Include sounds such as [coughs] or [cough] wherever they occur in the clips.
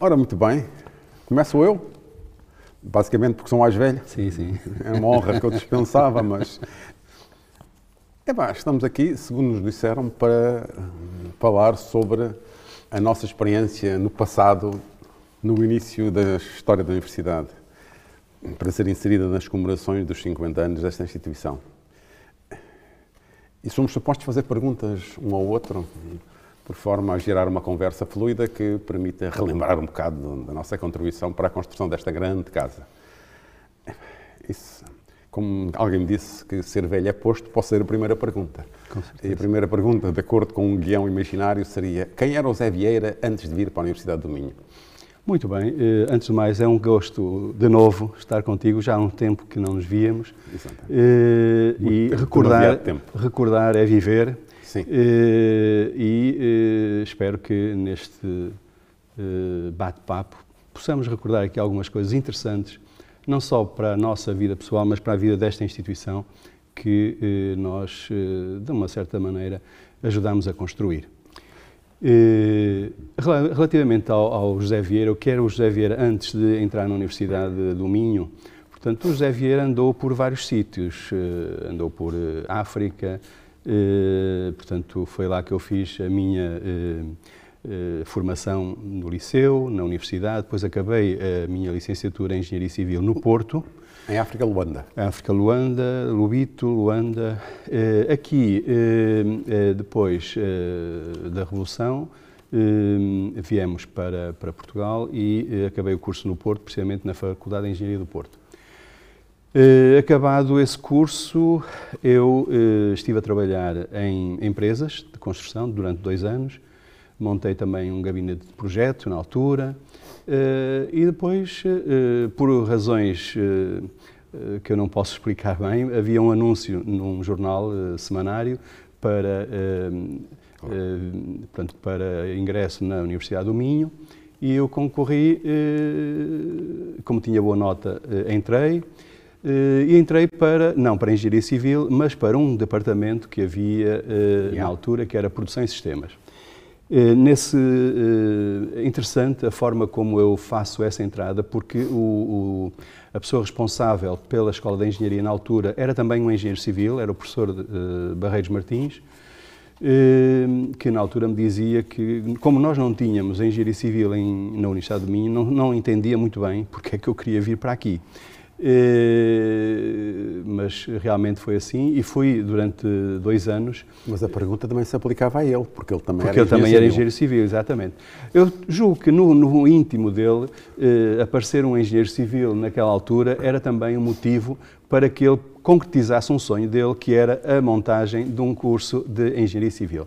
Ora, muito bem. Começo eu, basicamente porque sou mais velho. Sim, sim. É uma honra que eu dispensava, mas. É pá, estamos aqui, segundo nos disseram, para falar sobre a nossa experiência no passado, no início da história da Universidade, para ser inserida nas comemorações dos 50 anos desta instituição. E somos supostos fazer perguntas um ao outro, por forma a gerar uma conversa fluida que permita relembrar um bocado da nossa contribuição para a construção desta grande casa. Isso, como alguém disse que ser velho é posto, posso ser a primeira pergunta. E a primeira pergunta, de acordo com um guião imaginário, seria: quem era o Zé Vieira antes de vir para a Universidade do Minho? Muito bem, eh, antes de mais, é um gosto de novo estar contigo. Já há um tempo que não nos víamos. Exatamente. Eh, e recordar, tempo. recordar é viver. Sim. Eh, e eh, espero que neste eh, bate-papo possamos recordar aqui algumas coisas interessantes, não só para a nossa vida pessoal, mas para a vida desta instituição que nós, de uma certa maneira, ajudamos a construir. Rela- Relativamente ao, ao José Vieira, eu quero o José Vieira antes de entrar na Universidade do Minho. Portanto, o José Vieira andou por vários sítios, andou por África, portanto, foi lá que eu fiz a minha eh, eh, formação no liceu, na universidade, depois acabei a minha licenciatura em Engenharia Civil no Porto, Em África, Luanda. África, Luanda, Lubito, Luanda. Eh, aqui, eh, eh, depois eh, da Revolução, eh, viemos para, para Portugal e eh, acabei o curso no Porto, precisamente na Faculdade de Engenharia do Porto. Eh, acabado esse curso, eu eh, estive a trabalhar em empresas de construção durante dois anos. Montei também um gabinete de projeto na altura. eh, e depois, por razões que eu não posso explicar bem, havia um anúncio num jornal semanário para, portanto, para ingresso na Universidade do Minho e eu concorri, como tinha boa nota, entrei. Eh, e entrei para, não para Engenharia Civil, mas para um departamento que havia eh, na altura, que era Produção e Sistemas. Eh, Nesse, interessante a forma como eu faço essa entrada, porque o, o- a pessoa responsável pela Escola de Engenharia na altura era também um engenheiro civil, era o professor Barreiros Martins, que na altura me dizia que, como nós não tínhamos engenharia civil em, na Universidade do Minho, não, não entendia muito bem porque é que eu queria vir para aqui. Eh, mas realmente foi assim e fui durante dois anos Mas a pergunta também se aplicava a ele, porque ele também porque era ele também era engenheiro civil, exatamente. Eu julgo que no, no íntimo dele, eh, aparecer um engenheiro civil naquela altura era também um motivo para que ele concretizasse um sonho dele, que era a montagem de um curso de engenharia civil.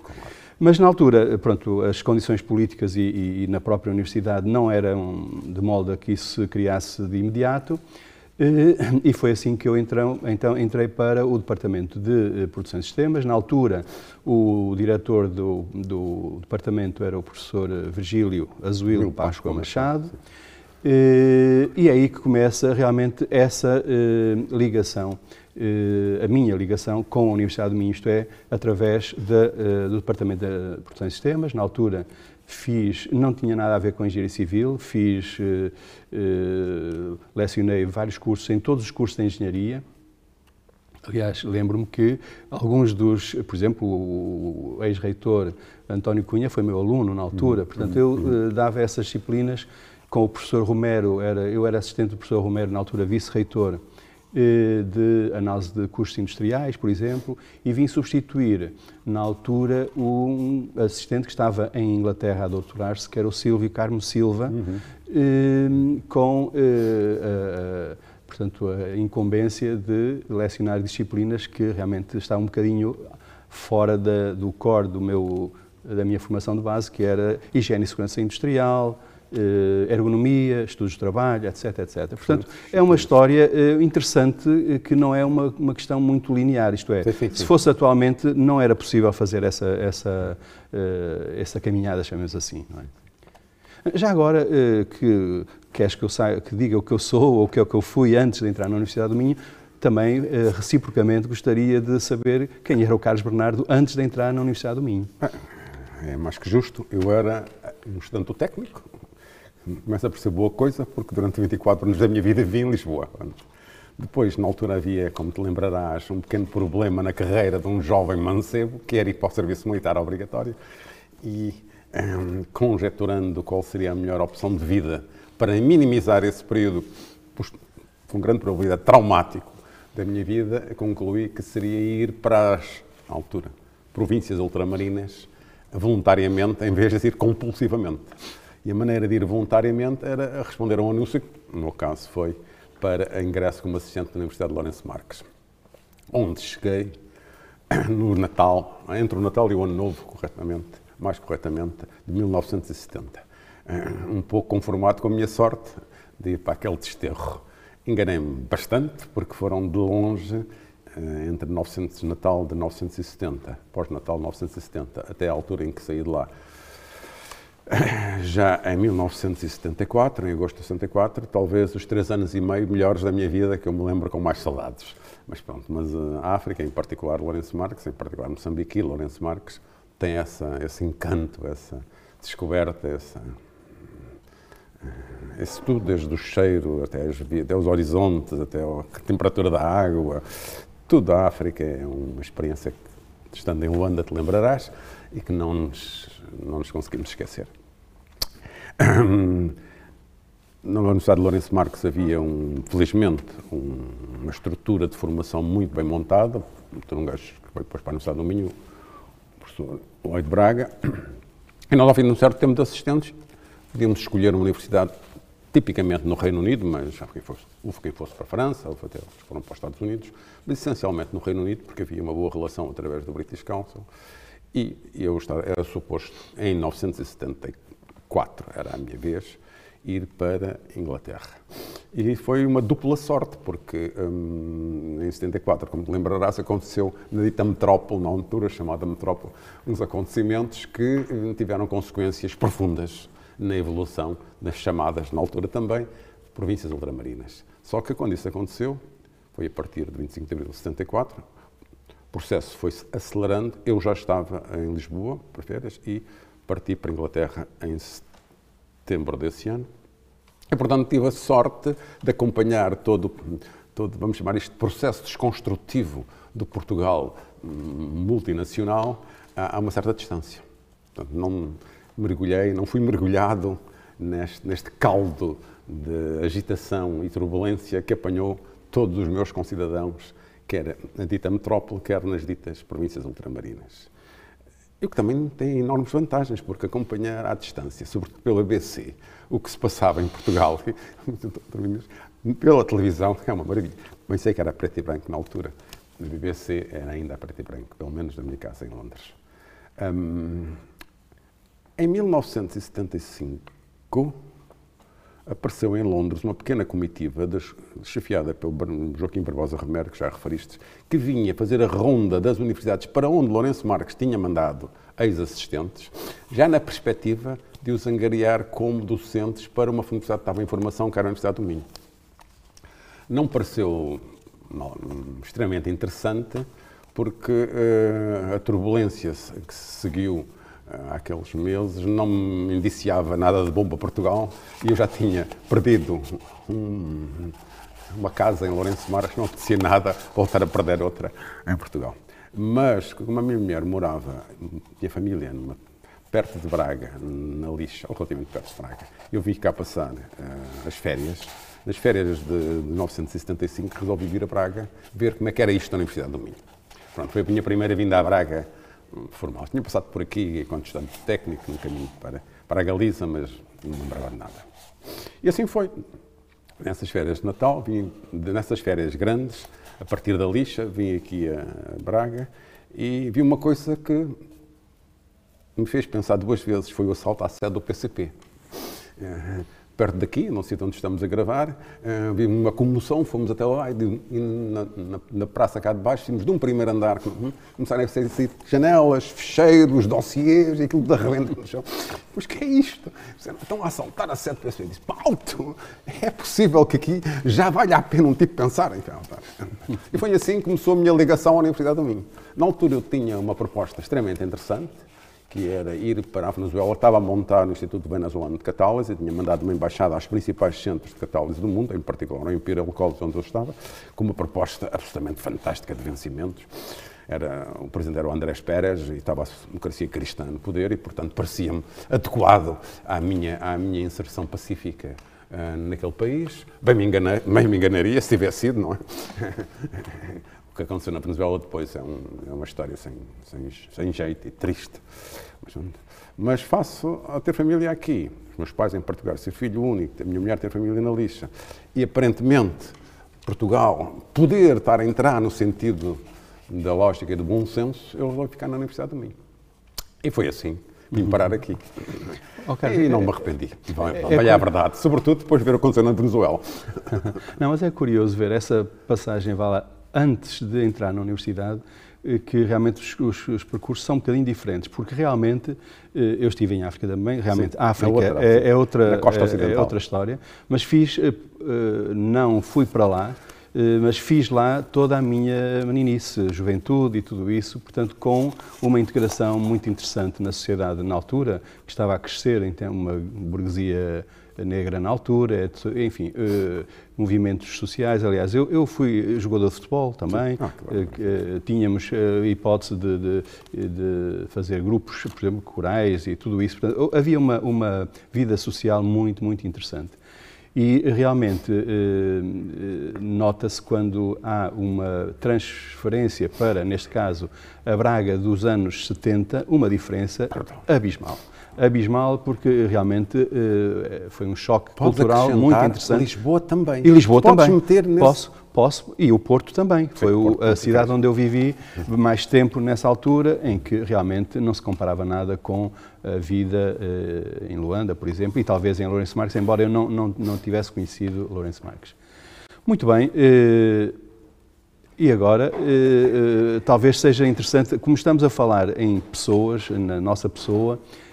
Mas na altura, pronto, as condições políticas e, e- e na própria universidade não eram de modo a que isso se criasse de imediato. Eh, E foi assim que eu entrão- então entrei para o Departamento de eh, Produção de Sistemas. Na altura, o diretor do, do departamento era o professor eh, Virgílio Azuilo Páscoa Machado. E é aí que começa realmente essa ligação, a minha ligação com a Universidade do Minho, isto é, através da, do Departamento de Produção de Sistemas. Na altura, fiz, não tinha nada a ver com engenharia civil, fiz, eh, eh, lecionei vários cursos, em todos os cursos de engenharia. Aliás, lembro-me que alguns dos, por exemplo, o ex-reitor António Cunha foi meu aluno na altura, portanto eu eh, dava essas disciplinas com o professor Romero, era, eu era assistente do professor Romero, na altura vice-reitor de análise de custos industriais, por exemplo, e vim substituir, na altura, um assistente que estava em Inglaterra a doutorar-se, que era o Silvio Carmo Silva, eh, com eh, a- a- portanto, a incumbência de lecionar disciplinas que realmente estavam um bocadinho fora da- do core do meu, da minha formação de base, que era higiene e segurança industrial, eh, ergonomia, estudos de trabalho, etc, etc. Portanto, é uma história eh, interessante eh, que não é uma, uma questão muito linear, isto é, Sim, sim, sim. se fosse atualmente não era possível fazer essa, essa, eh, essa caminhada, chamemos assim. É? Já agora, eh, que queres que eu saia, que diga o que eu sou ou o que é o que eu fui antes de entrar na Universidade do Minho, também, eh, reciprocamente, gostaria de saber quem era o Carlos Bernardo antes de entrar na Universidade do Minho. É mais que justo. Eu era um estudante técnico, Começa a perceber boa coisa, porque durante 24 anos da minha vida vivi em Lisboa. Depois, na altura, havia, como te lembrarás, um pequeno problema na carreira de um jovem mancebo, que era ir para o serviço militar obrigatório, e um, conjecturando qual seria a melhor opção de vida para minimizar esse período, com grande probabilidade traumático da minha vida, concluí que seria ir para as, na altura, províncias ultramarinas, voluntariamente, em vez de ir compulsivamente. E a maneira de ir voluntariamente era responder a um anúncio, que no meu caso foi para ingresso como assistente da Universidade de Lourenço Marques, onde cheguei [clears throat] no Natal, entre o Natal e o Ano Novo, corretamente, mais corretamente, de 1970. Eh, um pouco conformado com a minha sorte de ir para aquele desterro. Enganei-me bastante, porque foram de longe, eh, entre 900, Natal de 1970, pós-Natal de 1970, até a altura em que saí de lá, [coughs] já em 1974, em agosto de 74, talvez os três anos e meio melhores da minha vida que eu me lembro com mais saudades. Mas pronto, mas uh, a África, em particular Lourenço Marques, em particular Moçambique Lourenço Marques, tem essa, esse encanto, essa descoberta, essa, eh, esse tudo, desde o cheiro até, as, até os horizontes, até a temperatura da água, tudo a África é uma experiência que, estando em Luanda, te lembrarás e que não nos, não nos conseguimos esquecer. Na Universidade de Lourenço Marques havia, um, felizmente, um, uma estrutura de formação muito bem montada, por um gajo que foi depois para a Universidade do Minho, o professor Lloyd Braga, e nós, ao fim de um certo tempo de assistentes, podíamos escolher uma universidade tipicamente no Reino Unido, mas já quem fosse, houve quem fosse para a França, houve até foram para os Estados Unidos, mas essencialmente no Reino Unido, porque havia uma boa relação através do British Council, e eu estava, era suposto, em 1974, era a minha vez, ir para Inglaterra. E foi uma dupla sorte, porque hum, em 74, como te lembrarás, aconteceu na dita metrópole, na altura chamada metrópole, uns acontecimentos que hum, tiveram consequências profundas na evolução das chamadas, na altura também, províncias ultramarinas. Só que quando isso aconteceu, foi a partir de 25 de abril de 74, o processo foi-se acelerando. Eu já estava em Lisboa para férias e parti para a Inglaterra em setembro desse ano. E, portanto, tive a sorte de acompanhar todo, todo vamos chamar isto, processo desconstrutivo do Portugal hum, multinacional a, a uma certa distância. Portanto, não mergulhei, não fui mergulhado neste, neste caldo de agitação e turbulência que apanhou todos os meus concidadãos quer na dita metrópole, quer nas ditas províncias ultramarinas. E que também tem enormes vantagens, porque acompanhar à distância, sobretudo pela BC, o que se passava em Portugal, [laughs] pela televisão, é uma maravilha. Pensei que era preto e branco na altura. Na BBC era ainda preto e branco, pelo menos na minha casa em Londres. Um, em 1975, apareceu em Londres uma pequena comitiva chefiada pelo Joaquim Barbosa Romero, que já referiste, que vinha fazer a ronda das universidades para onde Lourenço Marques tinha mandado ex-assistentes, já na perspectiva de os angariar como docentes para uma universidade que estava em formação, que era a Universidade do Minho. Não pareceu não, extremamente interessante, porque uh, a turbulência que se seguiu aqueles meses não me indiciava nada de bom para Portugal e eu já tinha perdido um, uma casa em Lourenço Marques, não acontecia nada voltar a perder outra em Portugal. Mas, como a minha mulher morava, minha família, numa, perto de Braga, na Lixa, ou relativamente perto de Braga, eu vim cá passar uh, as férias. Nas férias de, de 1975 resolvi vir a Braga ver como é que era isto na Universidade do Minho. Pronto, foi a minha primeira vinda a Braga formal. Tinha passado por aqui enquanto estudante técnico no caminho para, para a Galiza, mas não lembrava de nada. E assim foi. Nessas férias de Natal, vim, nessas férias grandes, a partir da lixa, vim aqui a Braga e vi uma coisa que me fez pensar duas vezes, foi o assalto à sede do PCP perto daqui, não sei onde estamos a gravar, uh, vimos uma comoção, fomos até lá e, na, na, na, praça cá de baixo, tínhamos de um primeiro andar, hum, começaram a ser assim, janelas, fecheiros, dossiês, e aquilo de arrebento no chão. Mas que é isto? Estão a assaltar a sete pessoas. Eu disse, alto, é possível que aqui já valha a pena um tipo pensar em E foi assim que começou a minha ligação à Universidade do Minho. Na altura eu tinha uma proposta extremamente interessante, que era ir para a Venezuela. Estava a montar no Instituto Venezuelano de Catálise tinha mandado uma embaixada aos principais centros de catálise do mundo, em particular ao Imperial College, onde eu estava, com uma proposta absolutamente fantástica de vencimentos. Era, o presidente era o Andrés Pérez e estava a democracia cristã no poder e, portanto, parecia-me adequado à minha, à minha inserção pacífica uh, naquele país. Bem me, enganei, bem me enganaria se tivesse sido, não é? [laughs] o que aconteceu na Venezuela depois é, um, é uma história sem, sem, sem, jeito e triste. Mas, mas, faço a ter família aqui. Os meus pais em Portugal, ser filho único, a minha mulher tem família na lixa. E aparentemente, Portugal, poder estar a entrar no sentido da lógica e do bom senso, eu vou ficar na Universidade do Minho. E foi assim. Vim parar aqui. Okay. E não me arrependi. É, é, é a verdade. Sobretudo depois de ver o que aconteceu na Venezuela. Não, mas é curioso ver essa passagem, vá lá, antes de entrar na universidade, eh, que realmente os, os, os, percursos são um bocadinho diferentes, porque realmente, eh, eu estive em África também, realmente Sim, a África outra, é, é, outra, é, é, outra história, mas fiz, eh, não fui para lá, mas fiz lá toda a minha meninice, juventude e tudo isso, portanto, com uma integração muito interessante na sociedade na altura, que estava a crescer, então, uma burguesia negra na altura, enfim, uh, movimentos sociais. Aliás, eu, eu fui jogador de futebol também, ah, claro. uh, tínhamos a hipótese de, de, de, fazer grupos, por exemplo, corais e tudo isso. Portanto, havia uma, uma vida social muito, muito interessante. E realmente nota-se quando há uma transferência para, neste caso, a Braga dos anos 70, uma diferença abismal abismal porque realmente uh, foi um choque Podes cultural muito interessante. Lisboa também. E Lisboa Podes também. Meter nesse... Posso, posso. E o Porto também. Foi o, Porto, a cidade onde eu vivi mais tempo nessa altura, em que realmente não se comparava nada com a vida uh, em Luanda, por exemplo, e talvez em Lourenço Marques, embora eu não, não, não tivesse conhecido Lourenço Marques. Muito bem. Uh, e agora, talvez seja interessante, como estamos a falar em pessoas, na nossa pessoa, eh,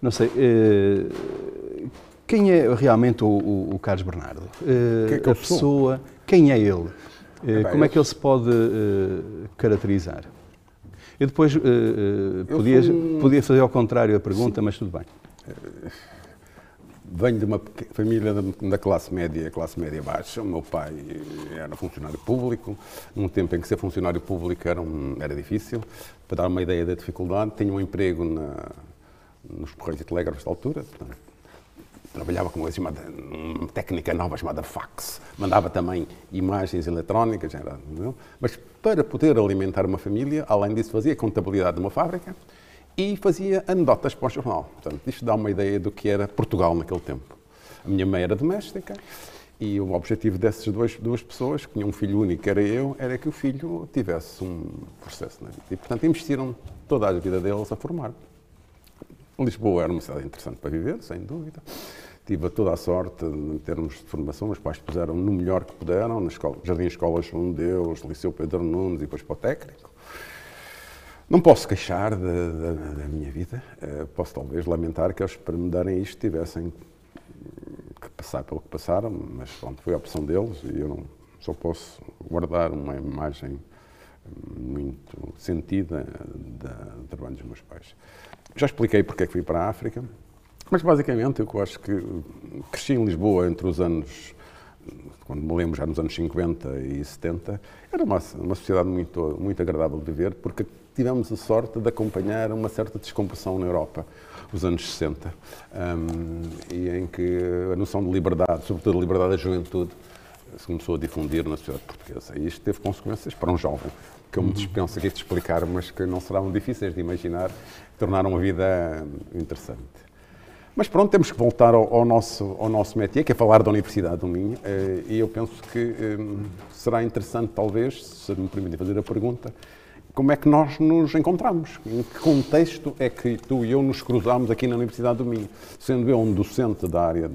não sei, eh, quem é realmente o, o, o Carlos Bernardo? Eh, que é a pessoa, quem é ele? É como é que ele se pode caracterizar? Eu depois podia, um... podia fazer ao contrário a pergunta, Sim. mas tudo bem venho de uma família da classe média, classe média baixa. O meu pai era funcionário público. Num tempo em que ser funcionário público era, um, era difícil. Para dar uma ideia da dificuldade, tinha um emprego na, nos Correios e Telégrafos da altura. Trabalhava com uma, uma técnica nova chamada fax. Mandava também imagens eletrónicas. Era, Mas para poder alimentar uma família, além disso, fazia contabilidade de uma fábrica e fazia anedotas para o jornal. Portanto, isto dá uma ideia do que era Portugal naquele tempo. A minha mãe era doméstica e o objetivo dessas duas, duas pessoas, que tinham um filho único, era eu, era que o filho tivesse um processo na vida. E, portanto, investiram toda a vida deles a formar. Lisboa era uma cidade interessante para viver, sem dúvida. Tive toda a sorte em termos de formação, os pais puseram no melhor que puderam, na escola, Jardim Escolas João Deus, Liceu Pedro Nunes e depois para o técnico. Não posso queixar da, minha vida. Uh, posso talvez lamentar que eles, para me darem isto, tivessem que passar pelo que passaram, mas pronto, foi a opção deles e eu não só posso guardar uma imagem muito sentida do trabalho dos meus pais. Já expliquei porque é que fui para a África, mas basicamente eu acho que cresci em Lisboa entre os anos, quando me lembro já nos anos 50 e 70, era uma, uma sociedade muito, muito agradável de viver, porque tivemos a sorte de acompanhar uma certa descompressão na Europa, os anos 60, um, e em que a noção de liberdade, sobretudo a liberdade da juventude, se começou a difundir na sociedade portuguesa. E isto teve consequências para um jovem, que eu me dispenso aqui de explicar, mas que não serão difíceis de imaginar, tornaram a vida interessante. Mas pronto, temos que voltar ao, ao, nosso, ao nosso métier, que é falar da Universidade do Minho, eh, e eu penso que hum, será interessante, talvez, se me permitem fazer a pergunta, como é que nós nos encontramos? Em que contexto é que tu e eu nos cruzamos aqui na Universidade do Minho? Sendo eu um docente da área,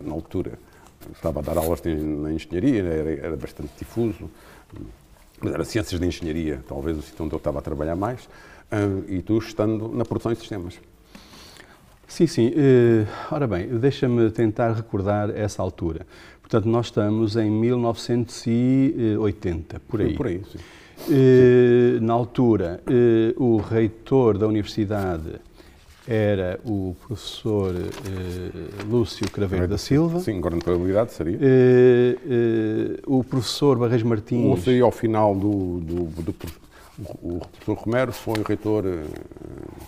na altura, estava a dar aulas na engenharia, era, era bastante difuso, mas era ciências de engenharia, talvez o sítio onde eu estava a trabalhar mais, ah, e tu estando na produção de sistemas. Sim, sim. Uh, ora bem, deixa-me tentar recordar essa altura. Portanto, nós estamos em 1980, por aí. Por aí, sim. Eh, na altura, eh, o reitor da universidade era o professor eh, Lúcio Craveiro da Silva. Sim, agora na probabilidade seria. O professor Barreiros Martins. Ou seria ao final do, do, do, o professor Romero foi o reitor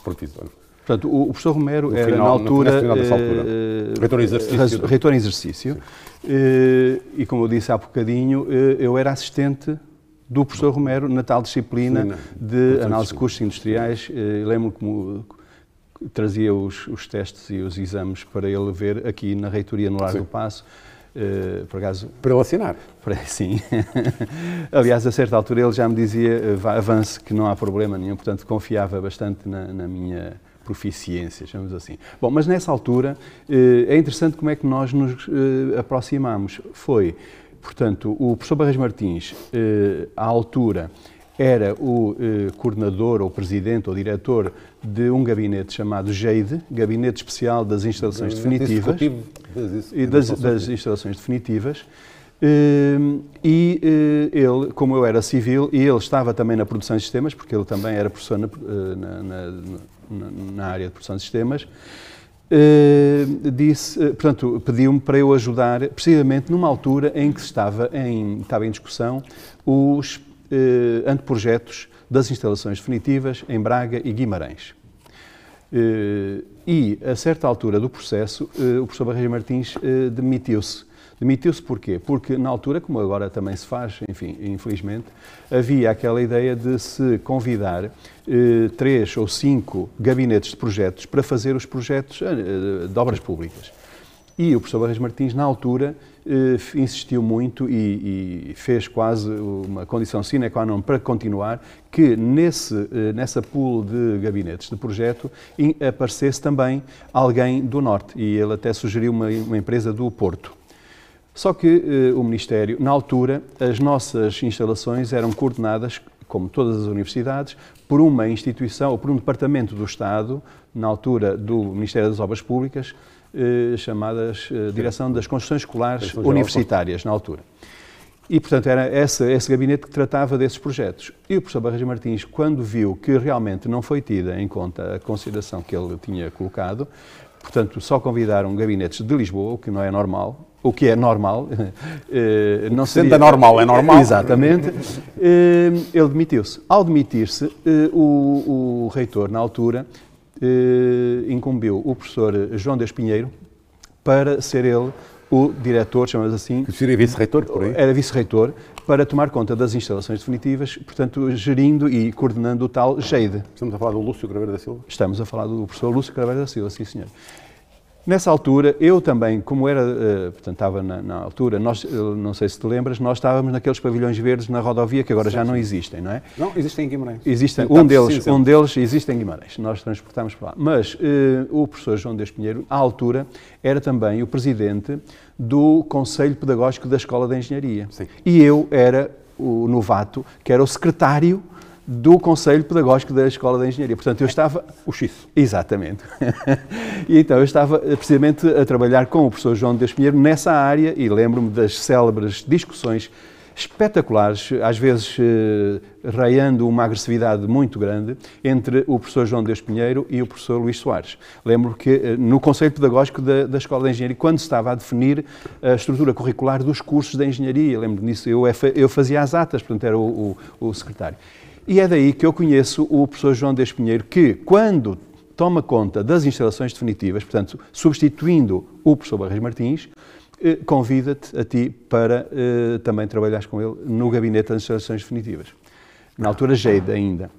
provisor. Portanto, o, professor Romero No era final- na altura, altura. eh, Reitor em exercício. res- reitor em exercício. Eh, e como eu disse há bocadinho, eh, eu era assistente do professor Romero na tal disciplina Disciplina. de análise de custos industriais. Eh, Lembro como trazia os, os testes e os exames para ele ver aqui na reitoria no Largo Sim. do Passo. Eh, por acaso, Para ele assinar. para- [laughs] Sim. Aliás, a certa altura ele já me dizia, eh, vá, avance, que não há problema nenhum, portanto confiava bastante na, na minha proficiência, chamamos assim. Bom, mas nessa altura eh, é interessante como é que nós nos eh, aproximamos. Foi, portanto, o professor Barreiros Martins, eh, à altura, era o eh, coordenador ou presidente ou diretor de um gabinete chamado GEIDE, Gabinete Especial das Instalações Definitivas e das, das instalações definitivas. Hum, E eh, ele, como eu era civil, e ele estava também na produção de sistemas, porque ele também era professor na- na- na- na área de produção de sistemas, eh, disse, eh, portanto, pediu-me para eu ajudar, precisamente numa altura em que estava em, estava em discussão os eh, anteprojetos das instalações definitivas em Braga e Guimarães. Eh, E, a certa altura do processo, o professor Barreiros Martins demitiu-se. Demitiu-se porquê? Porque, na altura, como agora também se faz, enfim, infelizmente, havia aquela ideia de se convidar eh, três ou cinco gabinetes de projetos para fazer os projetos eh, de obras públicas. E o professor Barreiros Martins, na altura, eh, insistiu muito e, e fez quase uma condição sine qua non para continuar que nesse, eh, nessa pool de gabinetes de projeto aparecesse também alguém do Norte. E ele até sugeriu uma, uma empresa do Porto. Só que eh, o Ministério, na altura, as nossas instalações eram coordenadas, como todas as universidades, por uma instituição ou por um departamento do Estado, na altura do Ministério das Obras Públicas, eh, chamadas eh, Direção das Construções Escolares Universitárias, na altura. E, portanto, era essa, esse gabinete que tratava desses projetos. E o professor Barreiros Martins, quando viu que realmente não foi tida em conta a consideração que ele tinha colocado, portanto, só convidaram gabinetes de Lisboa, o que não é normal, o que é normal, [laughs] eh, não sendo anormal, é normal. Exatamente. Eh, Ele demitiu-se. Ao demitir-se, eh, o, o reitor, na altura, incumbiu o professor João Deus Pinheiro para ser ele o diretor, chamamos assim, Que seria vice-reitor por aí. era vice-reitor, para tomar conta das instalações definitivas, portanto, gerindo e coordenando o tal GEIDE. Estamos a falar do Lúcio Graveiro da Silva. Estamos a falar do professor Lúcio Carvalho da Silva, sim senhor. Nessa altura, eu também, como era, eh, portanto, estava na, na altura, nós, eh, não sei se te lembras, nós estávamos naqueles pavilhões verdes na rodovia que agora já não existem, não é? Não, existem em Guimarães. Existem, Então, um deles, precisa. um deles existe em Guimarães, nós transportamos para lá. Mas eh, o professor João Deus Pinheiro, à altura, era também o presidente do Conselho Pedagógico da Escola de Engenharia. Sim. E eu era o novato, que era o secretário do Conselho Pedagógico da Escola de Engenharia. Portanto, eu estava... O X. Exatamente. [laughs] e então eu estava precisamente a trabalhar com o professor João Deus Pinheiro nessa área e lembro-me das célebres discussões espetaculares, às vezes eh, raiando uma agressividade muito grande, entre o professor João Deus Pinheiro e o professor Luís Soares. Lembro que eh, no Conselho Pedagógico da, da Escola de Engenharia, quando se estava a definir a estrutura curricular dos cursos de Engenharia, lembro disso, eu, é eu fazia as atas, portanto era o, o- o secretário. E é daí que eu conheço o professor João Deus Pinheiro, que quando toma conta das instalações definitivas, portanto, substituindo o professor Barreiros Martins, eh, convida-te a ti para eh, também trabalhares com ele no gabinete das instalações definitivas. Na altura, Geide ainda.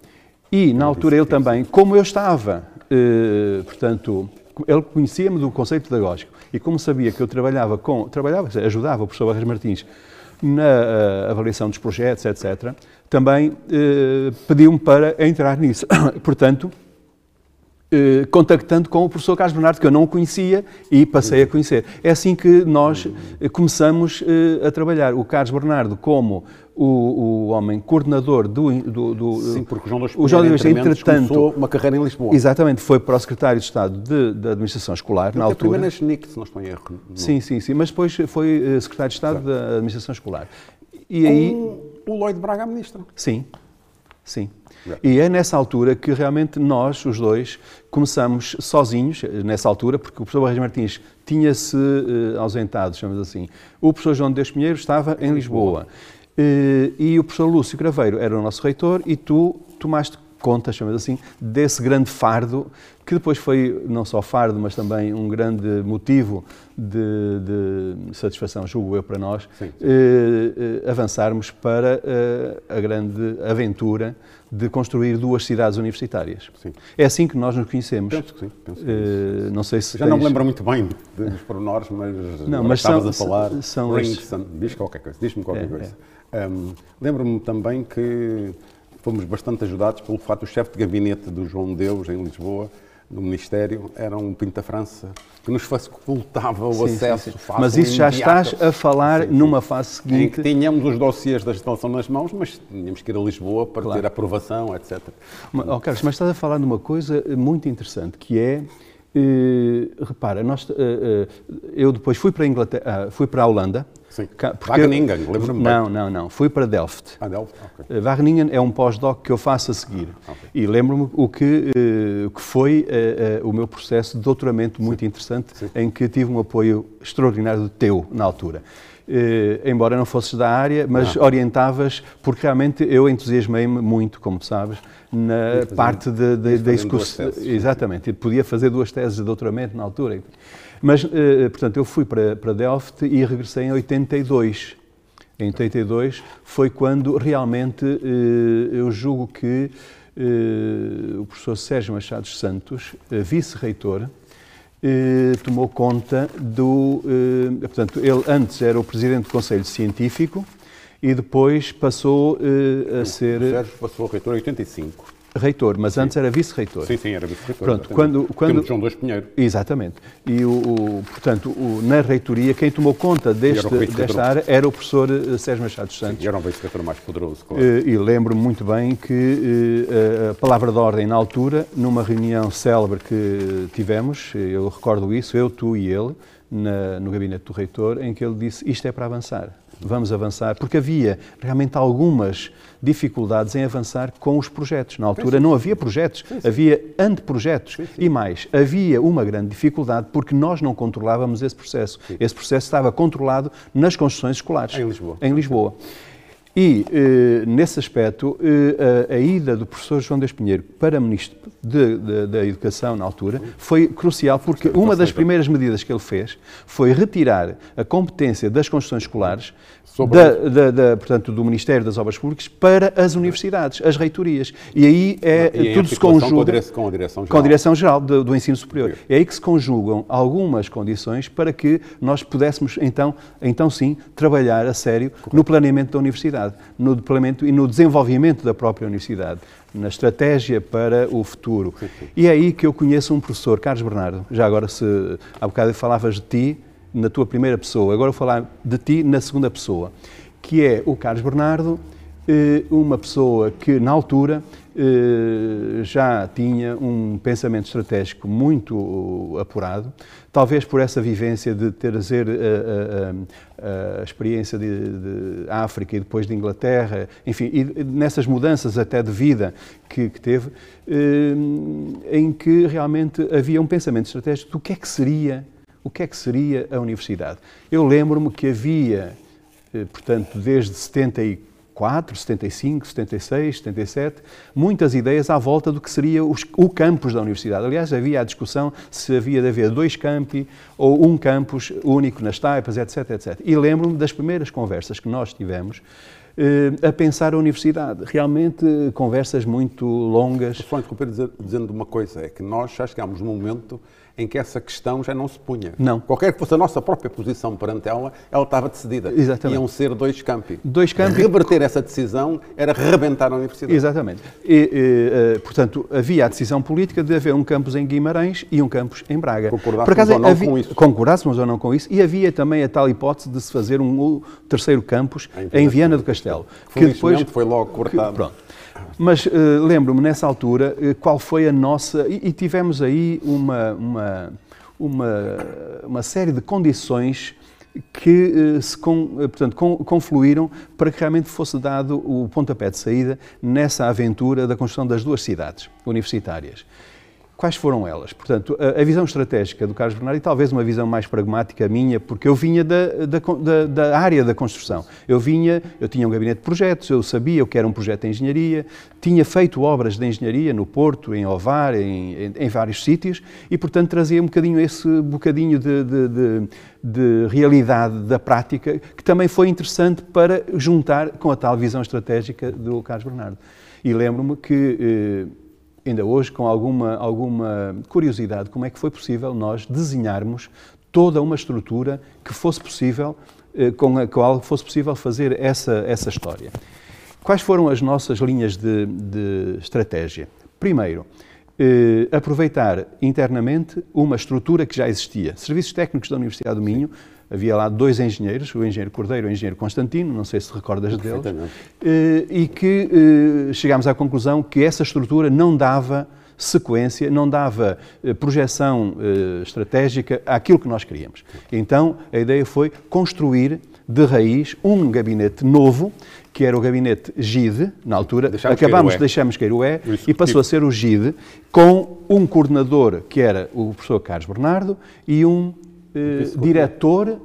E, na altura, ele também, como eu estava, eh, portanto, ele conhecia-me do conceito pedagógico e como sabia que eu trabalhava com, trabalhava, ajudava o professor Barreiros Martins na eh, avaliação dos projetos, etc., também eh, pediu-me para entrar nisso. [coughs] Portanto, eh, contactando com o professor Carlos Bernardo, que eu não o conhecia e passei a conhecer. É assim que nós eh, começamos eh, a trabalhar. O Carlos Bernardo como o, o homem coordenador do... do, do Sim, porque o João Luís o João Luís, entretanto, começou uma carreira em Lisboa. exatamente, foi para o secretário de Estado de- da Administração Escolar, na altura. primeiro na SNIC, se não estou em erro. Não. Sim, sim, sim, mas depois foi eh, secretário de Estado da Administração Escolar. E aí, o Lloyd Braga, a ministra. sim, Sim. E é nessa altura que realmente nós, os dois, começamos sozinhos, nessa altura, porque o professor Barreiros Martins tinha-se uh, ausentado, chamamos assim. O professor João de Deus Pinheiro estava em Lisboa. Uh, e o professor Lúcio Craveiro era o nosso reitor e tu tomaste conta, chamamos assim, desse grande fardo, que depois foi não só fardo, mas também um grande motivo de, de satisfação, julgo eu, para nós. Eh, eh, avançarmos para eh, a grande aventura de construir duas cidades universitárias. Sim. É assim que nós nos conhecemos. Penso que sim. Penso que uh, não sei se Já tens... não me lembro muito bem dos pormenores, mas, não, mas estavas são, a falar. São Ringson, diz qualquer coisa, diz-me qualquer é, coisa. É. Um, Lembro-me também que fomos bastante ajudados pelo fato do chefe de gabinete do João Deus, em Lisboa, no Ministério, era um Pinta França, que nos facultava o sim, acesso sim, sim. fácil. Mas isso já estás a falar numa fase seguinte. Em que tínhamos os dossiês da instalação nas mãos, mas tínhamos que ir a Lisboa para claro. ter aprovação, etc. Mas, oh, Carlos, mas estás a falar de uma coisa muito interessante, que é Uh, repara, nós, uh, uh, eu depois fui para a Inglaterra, fui para a Holanda. Sim. Wageningen, lembro-me Não, bem. não, não. Fui para Delft. Ah, Delft, ok. Wageningen é um pós-doc que eu faço a seguir. Ah, okay. E lembro-me o que, que foi o meu processo de doutoramento muito Sim. interessante, Sim. em que tive um apoio extraordinário do teu, na altura. Eh, embora não fosses da área, mas não. orientavas, porque realmente eu entusiasmei-me muito, como sabes, na parte da execução. Exatamente, podia fazer duas teses de doutoramento na altura. Mas, eh, portanto, eu fui para, para Delft e regressei em 82. Em 82 foi quando realmente eh, eu julgo que o professor Sérgio Machado Santos, vice-reitor, eh, tomou conta do. Eh, portanto, ele antes era o presidente do Conselho Científico e depois passou eh, a ser. O Sérgio passou a reitor em 85 reitor, mas sim. antes era vice-reitor. Sim, sim, era vice-reitor. Pronto, quando, quando Temos João Dois Pinheiro. Exatamente. E o, o portanto, o, na reitoria quem tomou conta deste, desta área era o professor uh, Sérgio Machado Santos. Sim, era um vice-reitor mais poderoso, claro. Uh, e lembro-me muito bem que uh, a palavra de ordem na altura, numa reunião célebre que tivemos, eu recordo isso, eu, tu e ele, na, no gabinete do reitor, em que ele disse isto é para avançar vamos avançar, porque havia realmente algumas dificuldades em avançar com os projetos. Na altura não havia projetos, havia anteprojetos. E mais, havia uma grande dificuldade porque nós não controlávamos esse processo. Esse processo estava controlado nas construções escolares. Em Lisboa. Em Lisboa. E, eh, nesse aspecto, eh, a, a, ida do professor João Deus Pinheiro para Ministro da Educação, na altura, foi crucial, porque uma das primeiras medidas que ele fez foi retirar a competência das construções escolares da, da, da, portanto, do Ministério das Obras Públicas para as universidades, as reitorias. E aí é, e tudo se conjuga com a, direção, com a Direção Geral, do, do, Ensino Superior. É aí que se conjugam algumas condições para que nós pudéssemos, então, então sim, trabalhar a sério no planeamento da universidade, no planeamento e no desenvolvimento da própria universidade na estratégia para o futuro. E é aí que eu conheço um professor, Carlos Bernardo, já agora se há bocado falavas de ti, na tua primeira pessoa, agora vou falar de ti na segunda pessoa, que é o Carlos Bernardo, uma pessoa que na altura eh, já tinha um pensamento estratégico muito apurado, talvez por essa vivência de trazer a, a, a, a experiência de, de, África e depois de Inglaterra, enfim, e nessas mudanças até de vida que, que teve, eh, em que realmente havia um pensamento estratégico do que é que seria o que é que seria a universidade. Eu lembro-me que havia, eh, portanto, desde 74, 75, 76, 77, muitas ideias à volta do que seria o campus da universidade. Aliás, havia a discussão se havia de haver dois campi ou um campus único nas taipas, etc, etc. E lembro-me das primeiras conversas que nós tivemos eh, a pensar a universidade. Realmente, conversas muito longas. Só interromper dizendo uma coisa, é que nós já chegámos num momento em que essa questão já não se punha. Não. Qualquer que fosse a nossa própria posição perante ela, ela estava decidida. Exatamente. Iam ser dois campi. Dois campi. Reverter essa decisão era rebentar a universidade. Exatamente. E, e, eh, portanto, havia a decisão política de haver um campus em Guimarães e um campus em Braga. Concordássemos ou não havia, com isso. Concordássemos ou não com isso. E havia também a tal hipótese de se fazer um terceiro campus em, Viana do Castelo. Que depois foi logo cortado. Que, pronto. Mas uh, lembro-me, nessa altura, uh, qual foi a nossa. E, e tivemos aí uma, uma, uma, uma série de condições que se portanto, confluíram para que realmente fosse dado o pontapé de saída nessa aventura da construção das duas cidades universitárias. Quais foram elas? Portanto, a, a, visão estratégica do Carlos Bernardo e talvez uma visão mais pragmática minha, porque eu vinha da, da, da, área da construção. Eu vinha, eu tinha um gabinete de projetos, eu sabia o que era um projeto de engenharia, tinha feito obras de engenharia no Porto, em Ovar, em, em, em vários sítios e, portanto, trazia um bocadinho esse bocadinho de, de, de, de realidade da prática, que também foi interessante para juntar com a tal visão estratégica do Carlos Bernardo. E lembro-me que eh, ainda hoje com alguma, alguma curiosidade como é que foi possível nós desenharmos toda uma estrutura que fosse possível, eh, com a qual fosse possível fazer essa, essa história. Quais foram as nossas linhas de, de estratégia? Primeiro, eh, aproveitar internamente uma estrutura que já existia. Serviços técnicos da Universidade do Minho, havia lá dois engenheiros, o engenheiro Cordeiro e o engenheiro Constantino, não sei se recordas deles, eh, e que eh, chegámos à conclusão que essa estrutura não dava sequência, não dava eh, projeção estratégica àquilo que nós queríamos. Então, a ideia foi construir de raiz um gabinete novo, que era o gabinete GIDE, na altura, deixamos acabámos, de deixamos cair o E, e passou a ser o GIDE, com um coordenador, que era o professor Carlos Bernardo, e um eh, diretor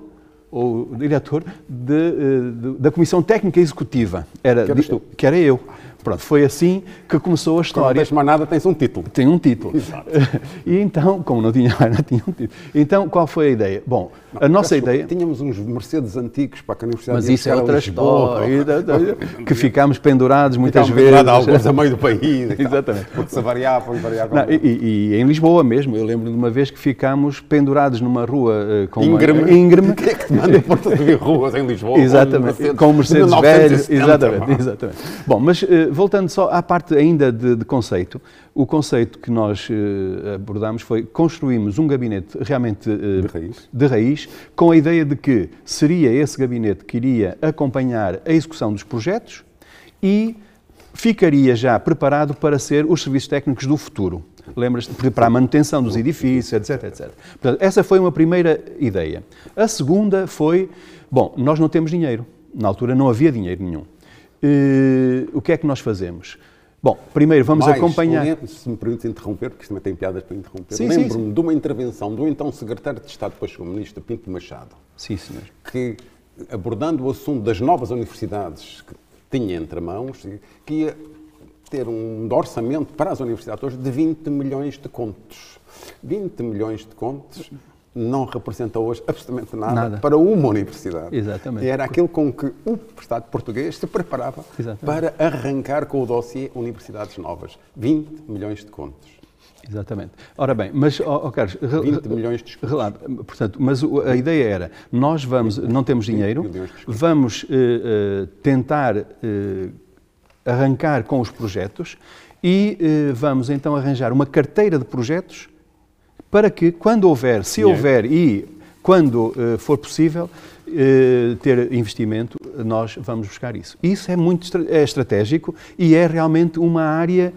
ou diretor de, eh, de, da Comissão Técnica Executiva. Era, que, tu? que era eu. Pronto, foi assim que começou a história. Quando não tens mais nada, tens um título. Tem um título. Exato. [laughs] E então, como não tinha mais, [laughs] não tinha um título. Então, qual foi a ideia? Bom, a nossa ideia... Tínhamos uns Mercedes antigos para que a Universidade Mas isso é outra história. [laughs] que ficámos pendurados muitas ficámos vezes. Pendurados alguns a meio do país. [laughs] Exatamente. Porque se variavam, variavam. Não, e, e, em Lisboa mesmo, eu lembro de uma vez que ficámos pendurados numa rua uh, com íngreme. Uma, íngreme. Quem é que te manda Porto de ruas em Lisboa? Exatamente. Com Mercedes, com Mercedes velho. Exatamente, exatamente. Bom, mas uh, voltando só à parte ainda de, de conceito, o conceito que nós uh, abordámos foi construímos um gabinete realmente uh, de, raiz. de raiz, com a ideia de que seria esse gabinete que iria acompanhar a execução dos projetos e ficaria já preparado para ser os serviços técnicos do futuro. Lembras-te? Para a manutenção dos edifícios, etc, etc. Portanto, essa foi uma primeira ideia. A segunda foi, bom, nós não temos dinheiro. Na altura não havia dinheiro nenhum. Uh, o que é que nós fazemos? Bom, primeiro vamos Mais, acompanhar. Se me permites interromper, porque isto também tem piadas para interromper. Lembro-me de uma intervenção do então secretário de Estado, depois o ministro Pinto Machado. Sim, senhor. Que, abordando o assunto das novas universidades que tinha entre mãos, que ia ter um orçamento para as universidades hoje de 20 milhões de contos. 20 milhões de contos não representa hoje absolutamente nada, nada, para uma universidade. Exatamente. E era aquilo com que o Estado português se preparava Exatamente. para arrancar com o dossiê Universidades Novas. 20 milhões de contos. Exatamente. Ora bem, mas, oh, oh Carlos, 20 milhões de relato, portanto, mas a ideia era, nós vamos, não temos dinheiro, vamos uh, uh, tentar uh, arrancar com os projetos e vamos então arranjar uma carteira de projetos para que, quando houver, se houver e quando uh, for possível uh, ter investimento, nós vamos buscar isso. Isso é muito é estratégico e é realmente uma área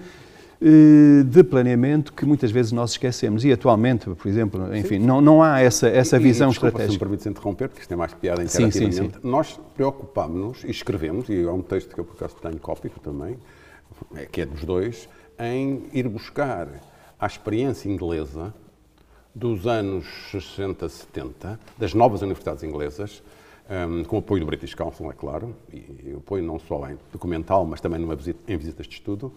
uh, de planeamento que muitas vezes nós esquecemos. E atualmente, por exemplo, enfim, não, não há essa, essa e, visão e, desculpa, estratégica. Se me permites interromper, porque isto é mais piada interativamente. Sim, sim, sim. Nós preocupámos-nos e escrevemos, e é um texto que eu por acaso tenho cópico também, é, que é dos dois, em ir buscar a experiência inglesa dos anos 60, 70, das novas universidades inglesas, um, com apoio do British Council, é claro, e, e apoio não só em documental, mas também numa visita, em visitas de estudo,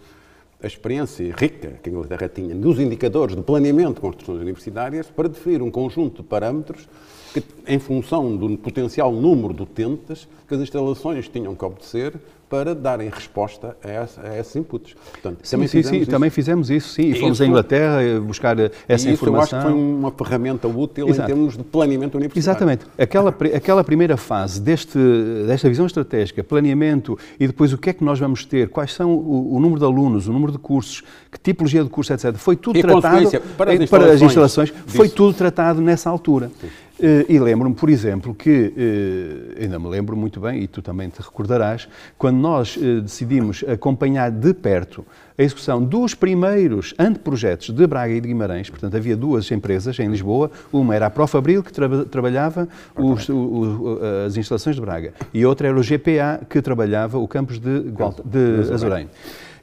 a experiência rica que a Inglaterra tinha nos indicadores de planeamento de construções universitárias para definir um conjunto de parâmetros que, em função do potencial número de utentes que as instalações tinham que obedecer para darem resposta a, essa, a esses inputs. Portanto, sim, também, sim, fizemos sim, também fizemos isso, sim. E fomos à Inglaterra buscar essa e isso informação. eu acho que foi uma ferramenta útil Exato. em termos de planeamento universitário. Exatamente. Aquela, aquela primeira fase deste, desta visão estratégica, planeamento e depois o que é que nós vamos ter, quais são o, o número de alunos, o número de cursos, que tipologia de curso, etc. Foi tudo e tratado para as instalações, para as instalações foi tudo tratado nessa altura. Sim. Eh, E lembro-me, por exemplo, que, eh, ainda me lembro muito bem, e tu também te recordarás, quando nós eh, decidimos acompanhar de perto a execução dos primeiros anteprojetos de Braga e de Guimarães, portanto havia duas empresas em Lisboa, uma era a Profabril, que tra- trabalhava os- o- o- as instalações de Braga, e outra era o GPA, que trabalhava o campus de, Gualta- de Azorém.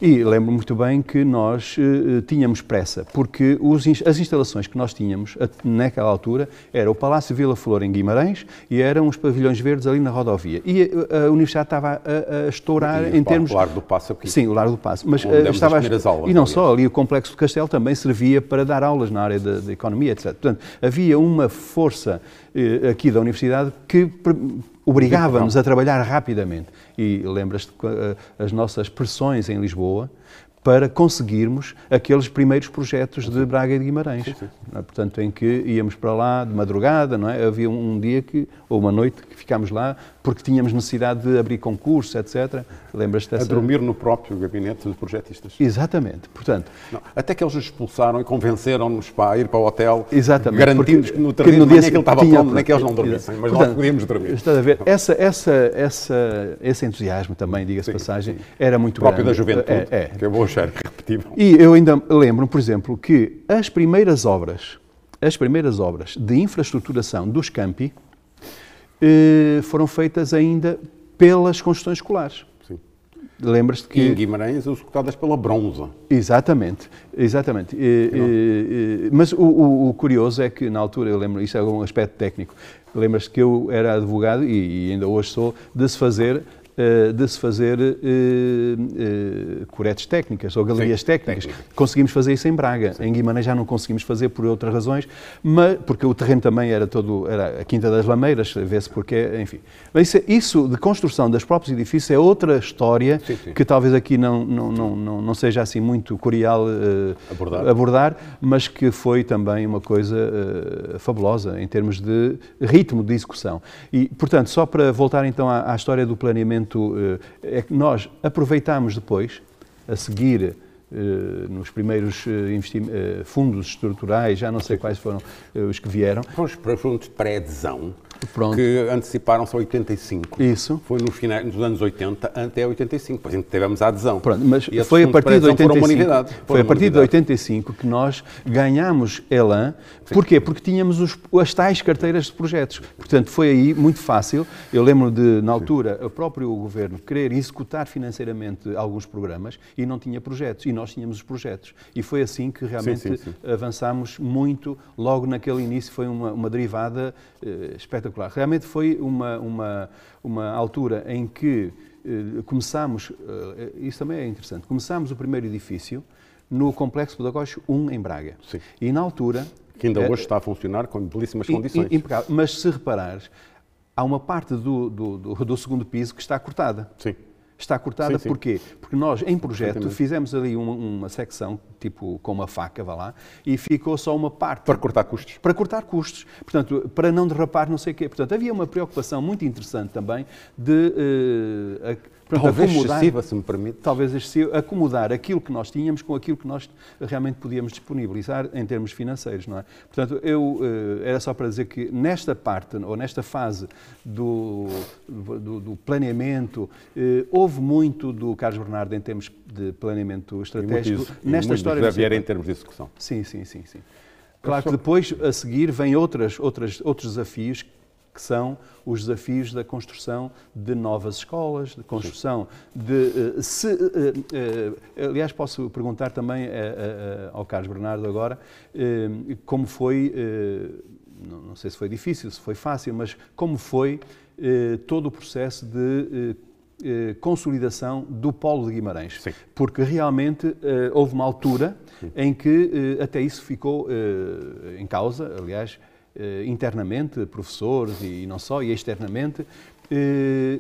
E lembro muito bem que nós eh, tínhamos pressa, porque os as instalações que nós tínhamos a- naquela altura era o Palácio Vila Flor em Guimarães e eram os pavilhões verdes ali na rodovia. E a, a universidade estava a, a estourar E em o termos... Largo do Passo aqui. Sim, o Largo do Passo. Mas eh, estava as aulas, E não aliás. só, ali o Complexo do Castelo também servia para dar aulas na área da da economia, etc. Portanto, havia uma força eh, aqui da universidade que obrigava-nos a trabalhar rapidamente. E lembras-te eh, as nossas pressões em Lisboa para conseguirmos aqueles primeiros projetos de Braga e de Guimarães. Não é? Portanto, em que íamos para lá de madrugada, não é? Havia um dia que, ou uma noite ficámos lá porque tínhamos necessidade de abrir concursos, etc. Lembras-te A dessa? dormir no próprio gabinete dos projetistas. Exatamente. Portanto, Não, até que eles nos expulsaram e convenceram-nos para ir para o hotel, garantindo-nos que no que terreno no de dia manhã aquilo estava tinha- pronto, nem que eles não dormissem, mas nós Portanto, podíamos dormir. Estás a ver? Essa, essa, essa, esse entusiasmo também, diga-se passagem, era muito próprio da grande. juventude, É, é. que eu vou achar repetível. E eu ainda lembro, por exemplo, que as primeiras obras, as primeiras obras de infraestruturação dos campi foram feitas ainda pelas construções escolares. Lembras-te E em que Guimarães, executadas pela Bronza. Exatamente, exatamente. E- e- mas o, o- o curioso é que, na altura, eu lembro, isso é um aspecto técnico, lembras-te que eu era advogado, e, e ainda hoje sou, de se fazer, eh, de se fazer eh, eh, curetes técnicas ou galerias Sim, técnicas. técnica. Conseguimos fazer isso em Braga. Em Guimarães já não conseguimos fazer por outras razões, mas, porque o terreno também era todo, era a Quinta das Lameiras, vê-se porque, enfim. Mas isso, isso de construção dos próprios edifícios é outra história Sim, sim. que talvez aqui não, não, não, não, não seja assim muito curial eh, Abordar. abordar, mas que foi também uma coisa eh, fabulosa em termos de ritmo de execução. E, portanto, só para voltar então à, à história do planeamento, eh, é que nós aproveitámos depois, a seguir nos primeiros eh, eh, fundos estruturais, já não sei quais foram eh, os que vieram, Foram os fundos de pré-adesão que anteciparam-se a 85. Isso. Foi nos, finais, nos anos 80 até 85, depois ainda tivemos a adesão. Pronto, mas foi a de partir de pré-adesão foram uma 85, unidade. foi a partir de unidade. 85 que nós ganhamos Elan. Porquê? Porque tínhamos os- as tais carteiras de projetos. Portanto, foi aí muito fácil. Eu lembro de, na altura, o próprio governo querer executar financeiramente alguns programas e não tinha projetos. E nós tínhamos os projetos. E foi assim que realmente sim, sim. avançámos muito. Logo naquele início foi uma, uma derivada eh, espetacular. Realmente foi uma, uma, uma altura em que eh, começámos, eh, isso também é interessante, começámos o primeiro edifício no Complexo Pedagógico 1 em Braga. Sim. E na altura... Que ainda eh, hoje está a funcionar com belíssimas condições. impecável. Mas se reparares, há uma parte do, do, do, do segundo piso que está cortada. Sim. Está cortada Sim, sim. porquê? Porque nós, em projeto, fizemos ali uma, uma secção, tipo com uma faca, vá lá, e ficou só uma parte Para cortar custos. para cortar custos, portanto, para não derrapar não sei o quê. Portanto, havia uma preocupação muito interessante também de eh, a- portanto, Talvez acomodar, excessiva, se me permite. talvez excessivo, acomodar aquilo que nós tínhamos com aquilo que nós realmente podíamos disponibilizar em termos financeiros, não é? Portanto, eu eh, era só para dizer que nesta parte ou nesta fase do, do, do planeamento eh, houve muito do Carlos Bernardo em termos de planeamento estratégico isso. Nesta história setor. em termos de execução. Sim, sim, sim, sim. Claro que depois, a seguir, vêm outras, outras, outros desafios que são os desafios da construção de novas escolas, de construção de... eh, se, eh, eh, aliás, posso perguntar também ao Carlos Bernardo agora como foi, não, sei se foi difícil, se foi fácil, mas como foi todo o processo de eh, consolidação do Polo de Guimarães. Sim. Porque realmente eh, houve uma altura em que eh, até isso ficou em causa, aliás, internamente, professores e não só, e externamente,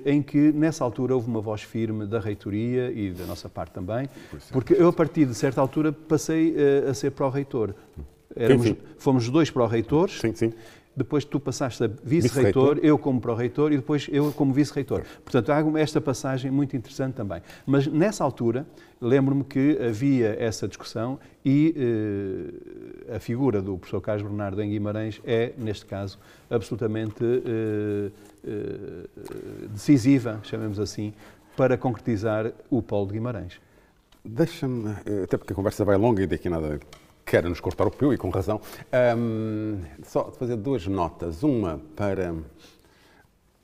em que nessa altura houve uma voz firme da reitoria e da nossa parte também, porque eu a partir de certa altura passei a ser pró-reitor. Éramos- sim. Fomos dois pró-reitores, Sim, sim. Depois tu passaste a vice-reitor, Vice-reitor. eu como pró-reitor e depois eu como vice-reitor. Portanto, há esta passagem muito interessante também. Mas nessa altura, lembro-me que havia essa discussão e eh, a figura do professor Carlos Bernardo em Guimarães é, neste caso, absolutamente eh, eh, decisiva, chamemos assim, para concretizar o polo de Guimarães. Deixa-me, eh, até porque a conversa vai longa e daqui nada quer nos cortar o pio, e com razão, ahm, só fazer duas notas. Uma para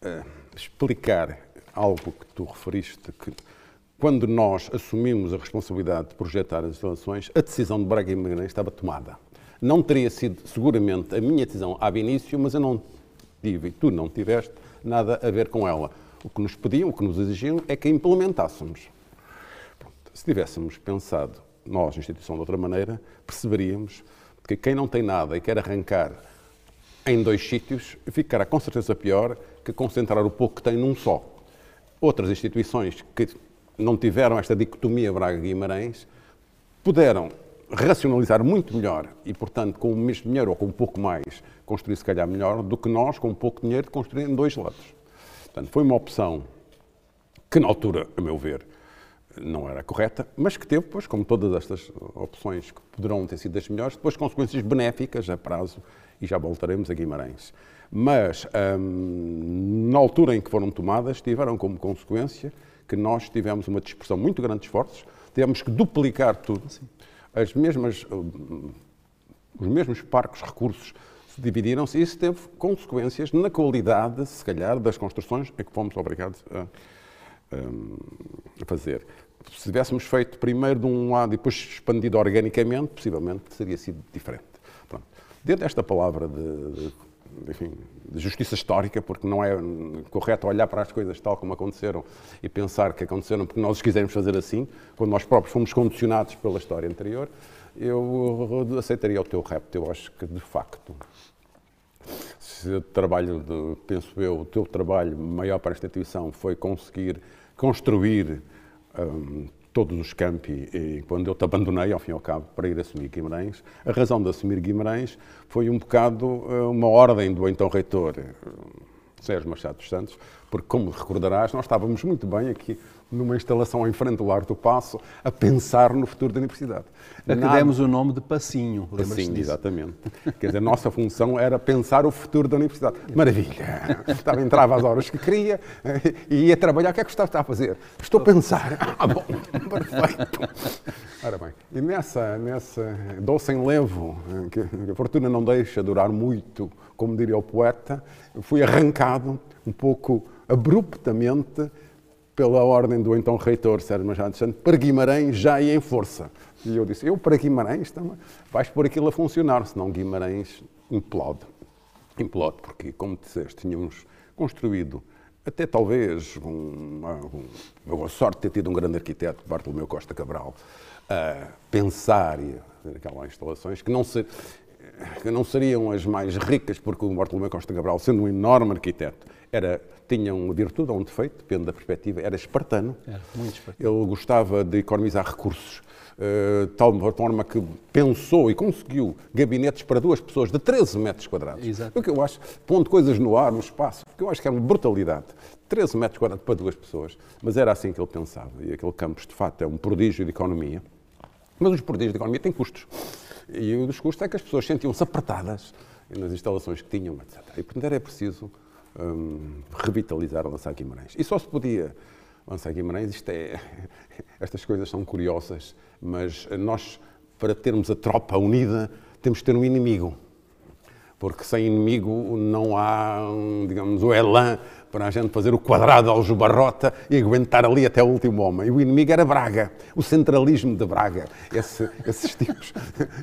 eh, explicar algo que tu referiste, que quando nós assumimos a responsabilidade de projetar as instalações, a decisão de Braga e Magalhães estava tomada. Não teria sido seguramente a minha decisão ab início, mas eu não tive, e tu não tiveste, nada a ver com ela. O que nos pediam, o que nos exigiam, é que a implementássemos. Pronto. Se tivéssemos pensado, nós, instituição, de outra maneira, perceberíamos que quem não tem nada e quer arrancar em dois sítios, ficará com certeza pior que concentrar o pouco que tem num só. Outras instituições que não tiveram esta dicotomia Braga-Guimarães puderam racionalizar muito melhor e, portanto, com o mesmo dinheiro ou com um pouco mais, construir se calhar melhor do que nós, com um pouco dinheiro, construir em dois lados. Portanto, foi uma opção que, na altura, a meu ver, não era correta, mas que teve, pois, como todas estas opções que poderão ter sido as melhores, depois consequências benéficas a prazo, e já voltaremos a Guimarães. Mas, hum, na altura em que foram tomadas, tiveram como consequência que nós tivemos uma dispersão muito grande de esforços, tivemos que duplicar tudo. As mesmas, hum, os mesmos parcos, recursos, se dividiram-se e isso teve consequências na qualidade, se calhar, das construções a que fomos obrigados a, hum, a fazer. Se tivéssemos feito primeiro de um lado e depois expandido organicamente, possivelmente teria sido diferente. Pronto. Dentro desta palavra de, de, enfim, de justiça histórica, porque não é correto olhar para as coisas tal como aconteceram e pensar que aconteceram porque nós os quisermos fazer assim, quando nós próprios fomos condicionados pela história anterior, eu aceitaria o teu repto. Eu acho que, de facto, se trabalho, de, penso eu, o teu trabalho maior para esta instituição foi conseguir construir um, todos os campi e, quando eu te abandonei, ao fim e ao cabo, para ir assumir Guimarães, a razão de assumir Guimarães foi um bocado uh, uma ordem do então reitor uh, Sérgio Machado dos Santos, porque, como recordarás, nós estávamos muito bem aqui numa instalação em frente do Largo do Passo, a pensar no futuro da universidade. A que Nada- demos o nome de Passinho, disso? exatamente. Quer dizer, a nossa função era pensar o futuro da universidade. Maravilha! Estava, entrava às horas que queria eh, e ia trabalhar. O que é que está a fazer? Estou a pensar. [laughs] Ah, bom, perfeito. Ora bem, e nessa, nessa doce enlevo, eh, que a fortuna não deixa durar muito, como diria o poeta, fui arrancado um pouco abruptamente pela ordem do então reitor Sérgio Machado Santos para Guimarães já ia em força. E eu disse, eu para Guimarães também, vais pôr aquilo a funcionar, senão Guimarães implode. Implode, porque, como disseste, tínhamos construído, até talvez, uma, com a sorte de ter tido um grande arquiteto, Bartolomeu Costa Cabral, a pensar e fazer aquelas instalações que não se que não seriam as mais ricas, porque o Bartolomeu Costa Cabral, sendo um enorme arquiteto, era, tinha uma virtude ou um defeito, depende da perspectiva, era espartano. Era muito espartano. Ele gostava de economizar recursos, eh, de tal forma que pensou e conseguiu gabinetes para duas pessoas de 13 metros quadrados. Exato. O que eu acho, pondo coisas no ar, no espaço, porque eu acho que é uma brutalidade. 13 metros quadrados para duas pessoas. Mas era assim que ele pensava. E aquele campus, de facto, é um prodígio de economia. Mas os prodígios de economia têm custos. E um dos custos é que as pessoas sentiam-se apertadas nas instalações que tinham, etc. E, portanto, era preciso hum, revitalizar, lançar Guimarães. E só se podia lançar Guimarães, isto é, [laughs] estas coisas são curiosas, mas nós, para termos a tropa unida, temos que ter um inimigo. Porque sem inimigo não há, hum, digamos, o elan para a gente fazer o quadrado ao Jubarrota e aguentar ali até o último homem. E o inimigo era Braga, o centralismo de Braga, esse- [laughs] esses tipos.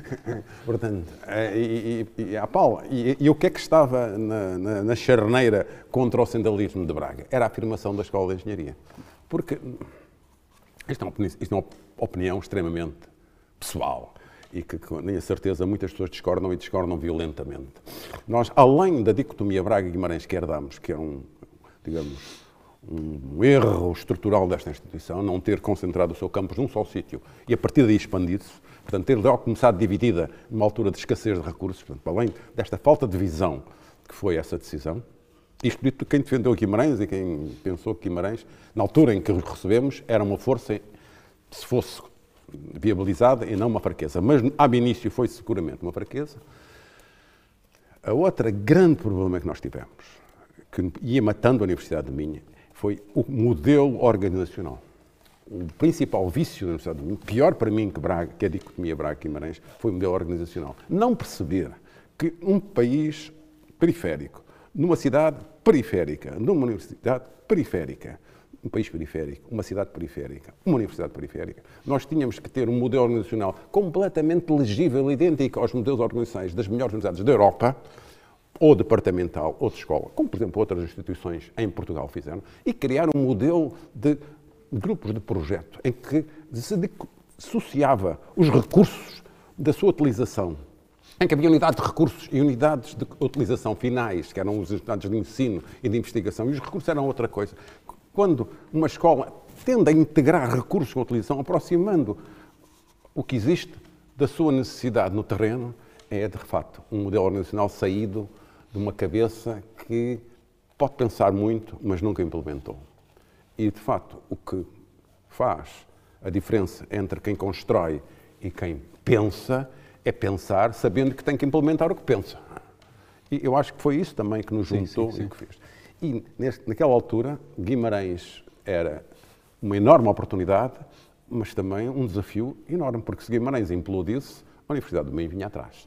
[laughs] Portanto, eh, e, e, e, ah, Paula, e, e o que é que estava na, na, na charneira contra o centralismo de Braga? Era a afirmação da Escola de Engenharia. Porque isto é uma opinião, isto é uma opinião extremamente pessoal e que, com a certeza, muitas pessoas discordam e discordam violentamente. Nós, além da dicotomia Braga-Guimarães que herdamos, que é um, digamos, um erro estrutural desta instituição, não ter concentrado o seu campus num só sítio e a partir daí expandido-se, portanto, ter logo começado dividida numa altura de escassez de recursos, portanto, além desta falta de visão que foi essa decisão. Isto dito quem defendeu Guimarães e quem pensou que Guimarães, na altura em que o recebemos, era uma força, se fosse viabilizada e não uma fraqueza. Mas, ab início, foi seguramente uma fraqueza. A outra grande problema que nós tivemos, que ia matando a Universidade de Minha, foi o modelo organizacional. O principal vício da Universidade de Minha, pior para mim que, Braga, que a dicotomia Braga-Guimarães, foi o modelo organizacional. Não perceber que um país periférico, numa cidade periférica, numa universidade periférica, um país periférico, uma cidade periférica, uma universidade periférica, nós tínhamos que ter um modelo organizacional completamente legível, idêntico aos modelos organizacionais das melhores universidades da Europa, ou departamental, ou de escola, como por exemplo outras instituições em Portugal fizeram, e criar um modelo de grupos de projeto em que se dissociava os recursos da sua utilização em que havia unidades de recursos e unidades de utilização finais, que eram os unidades de ensino e de investigação, e os recursos eram outra coisa. Quando uma escola tende a integrar recursos com a utilização, aproximando o que existe da sua necessidade no terreno, é de fato um modelo organizacional saído de uma cabeça que pode pensar muito, mas nunca implementou. E de facto, o que faz a diferença entre quem constrói e quem pensa é pensar sabendo que tem que implementar o que pensa. E eu acho que foi isso também que nos juntou sim, sim, sim. e que fez. E neste, naquela altura, Guimarães era uma enorme oportunidade, mas também um desafio enorme, porque se Guimarães implodisse, a Universidade do Meio vinha atrás.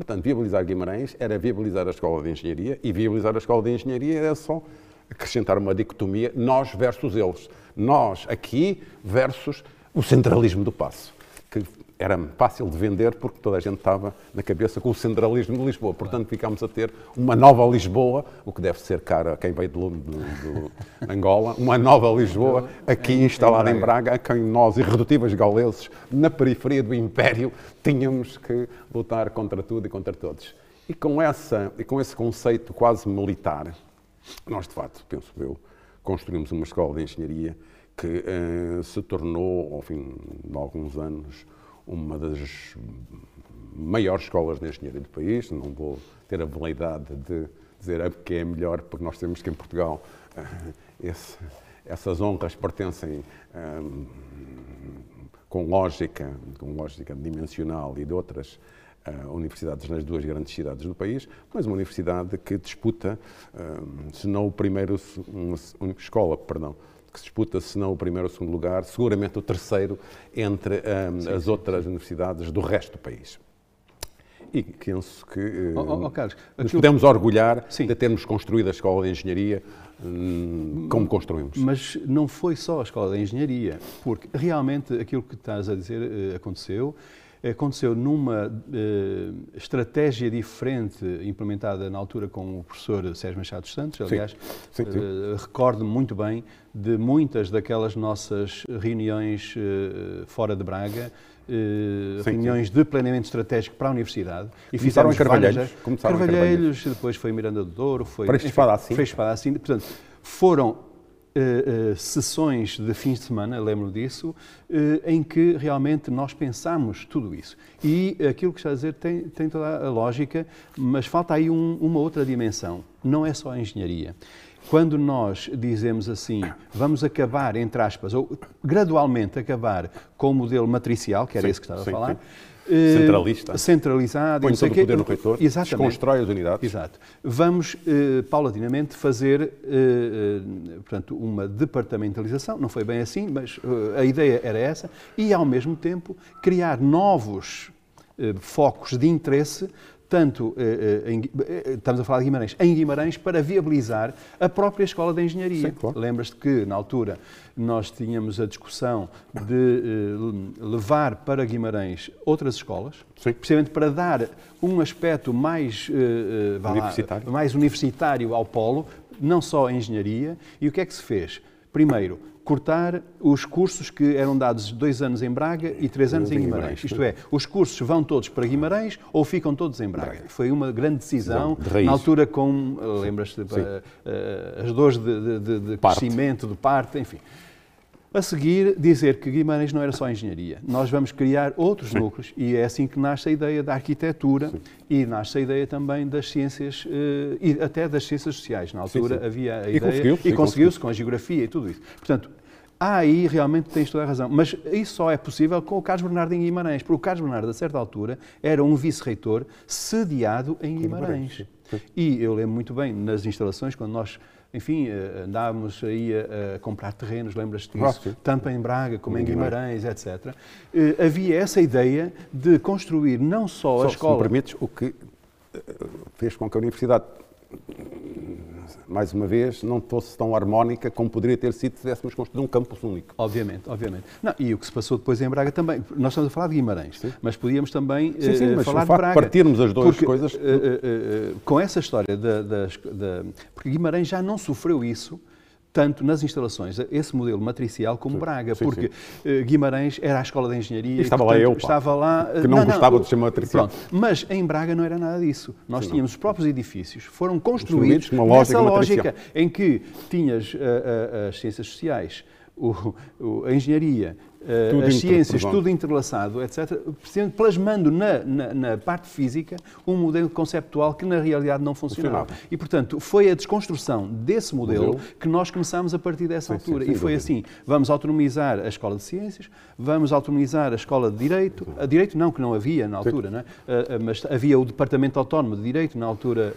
Portanto, viabilizar Guimarães era viabilizar a Escola de Engenharia, e viabilizar a Escola de Engenharia era só acrescentar uma dicotomia, nós versus eles. Nós aqui versus o centralismo do passo, que era fácil de vender porque toda a gente estava na cabeça com o centralismo de Lisboa. Portanto, ficámos a ter uma nova Lisboa, o que deve ser caro a quem veio de, de, de Angola, uma nova Lisboa aqui instalada em Braga, a quem nós, irredutíveis gauleses, na periferia do Império, tínhamos que lutar contra tudo e contra todos. E com, essa, e com esse conceito quase militar, nós, de facto, penso eu, construímos uma escola de engenharia que eh, se tornou, ao fim de alguns anos, uma das maiores escolas de engenharia do país. Não vou ter a veleidade de dizer que é melhor, porque nós temos que em Portugal eh, esse, essas honras pertencem um, com lógica, com lógica dimensional e de outras uh, universidades nas duas grandes cidades do país, mas uma universidade que disputa, um, se não o primeiro, uma, uma escola, perdão, que se disputa, se não o primeiro ou o segundo lugar, seguramente o terceiro entre um, sim, as sim, outras sim. universidades do resto do país. E penso que oh, oh, Carlos, nos podemos orgulhar de termos construído a Escola de Engenharia hum, como construímos. Mas não foi só a Escola de Engenharia, porque realmente aquilo que estás a dizer eh, aconteceu aconteceu numa uh, estratégia diferente implementada na altura com o professor Sérgio Machado Santos. Aliás, sim, sim, sim. Uh, recordo muito bem de muitas daquelas nossas reuniões uh, fora de Braga, reuniões de planeamento estratégico para a universidade. E começaram em Carvalheiros. Várias, começaram Carvalheiros, depois foi Miranda do Douro, foi... Freixo Espada assim. Freixo Espada assim. Portanto, foram Uh, uh, sessões de fins de semana, lembro disso, uh, em que realmente nós pensamos tudo isso. E aquilo que está a dizer tem, tem toda a lógica, mas falta aí um, uma outra dimensão. Não é só a engenharia. Quando nós dizemos assim, vamos acabar, entre aspas, ou gradualmente acabar com o modelo matricial, que era sim, esse que estava sim, a falar, sim Centralista. Centralizado. Põe todo o poder no reitor, Exatamente. desconstrói as unidades. Exato. Vamos, eh, paulatinamente, fazer eh, eh, portanto, uma departamentalização, não foi bem assim, mas eh, a ideia era essa, e, ao mesmo tempo, criar novos eh, focos de interesse tanto eh, eh, em, eh, estamos a falar de Guimarães, em Guimarães para viabilizar a própria Escola de Engenharia. Claro. Lembras-te que, na altura, nós tínhamos a discussão de levar para Guimarães outras escolas, Sim. precisamente para dar um aspecto mais, universitário. mais universitário ao polo, não só a engenharia. E o que é que se fez? Primeiro, cortar os cursos que eram dados dois anos em Braga e três anos em Guimarães. Isto é, os cursos vão todos para Guimarães ou ficam todos em Braga. Foi uma grande decisão, de na altura com, lembras-te, uh, as dores de, de, de crescimento, de parte, enfim. A seguir, dizer que Guimarães não era só engenharia. Nós vamos criar outros Sim. núcleos e é assim que nasce a ideia da arquitetura Sim. e nasce a ideia também das ciências uh, e até das ciências sociais. Na altura Sim, havia a e ideia conseguiu e conseguiu-se com a geografia e tudo isso. Portanto, aí realmente tens toda a razão. Mas isso só é possível com o Carlos Bernardo em Guimarães, porque o Carlos Bernardo, a certa altura, era um vice-reitor sediado em Guimarães. Guimarães. E eu lembro muito bem, nas instalações, quando nós enfim, eh, andávamos aí a, a comprar terrenos, lembras-te disso? Tanto em Braga como em Guimarães, etc. Eh, havia essa ideia de construir não só, só a escola... Se me permites, o que eh, fez com que a Universidade mais uma vez, não fosse tão harmónica como poderia ter sido se tivéssemos construído um campus único. Obviamente, obviamente. Não, e o que se passou depois em Braga também. Nós estamos a falar de Guimarães, sim. mas podíamos também sim, sim, mas falar de Braga. partirmos as duas porque, coisas... Uh, uh, uh, com essa história da, da, da... Porque Guimarães já não sofreu isso tanto nas instalações, esse modelo matricial como sim, Braga, sim, porque sim. Eh, Guimarães era a escola de engenharia. E estava portanto, lá eu, pá, estava lá que não, não gostava não, de chamar matricial. Pronto, mas em Braga não era nada disso. Nós tínhamos os próprios edifícios, foram construídos nessa lógica em que tinhas uh, uh, as ciências sociais, o, o, a engenharia, tudo as ciências, tudo entrelaçado, etc., plasmando na, na, na, parte física um modelo conceptual que na realidade não funcionava. E, portanto, foi a desconstrução desse modelo, modelo. que nós começámos a partir dessa sim, altura. Sim, e foi assim, vamos autonomizar a Escola de Ciências, vamos autonomizar a Escola de Direito, a Direito não, que não havia na altura, não é? mas havia o Departamento Autónomo de Direito, na altura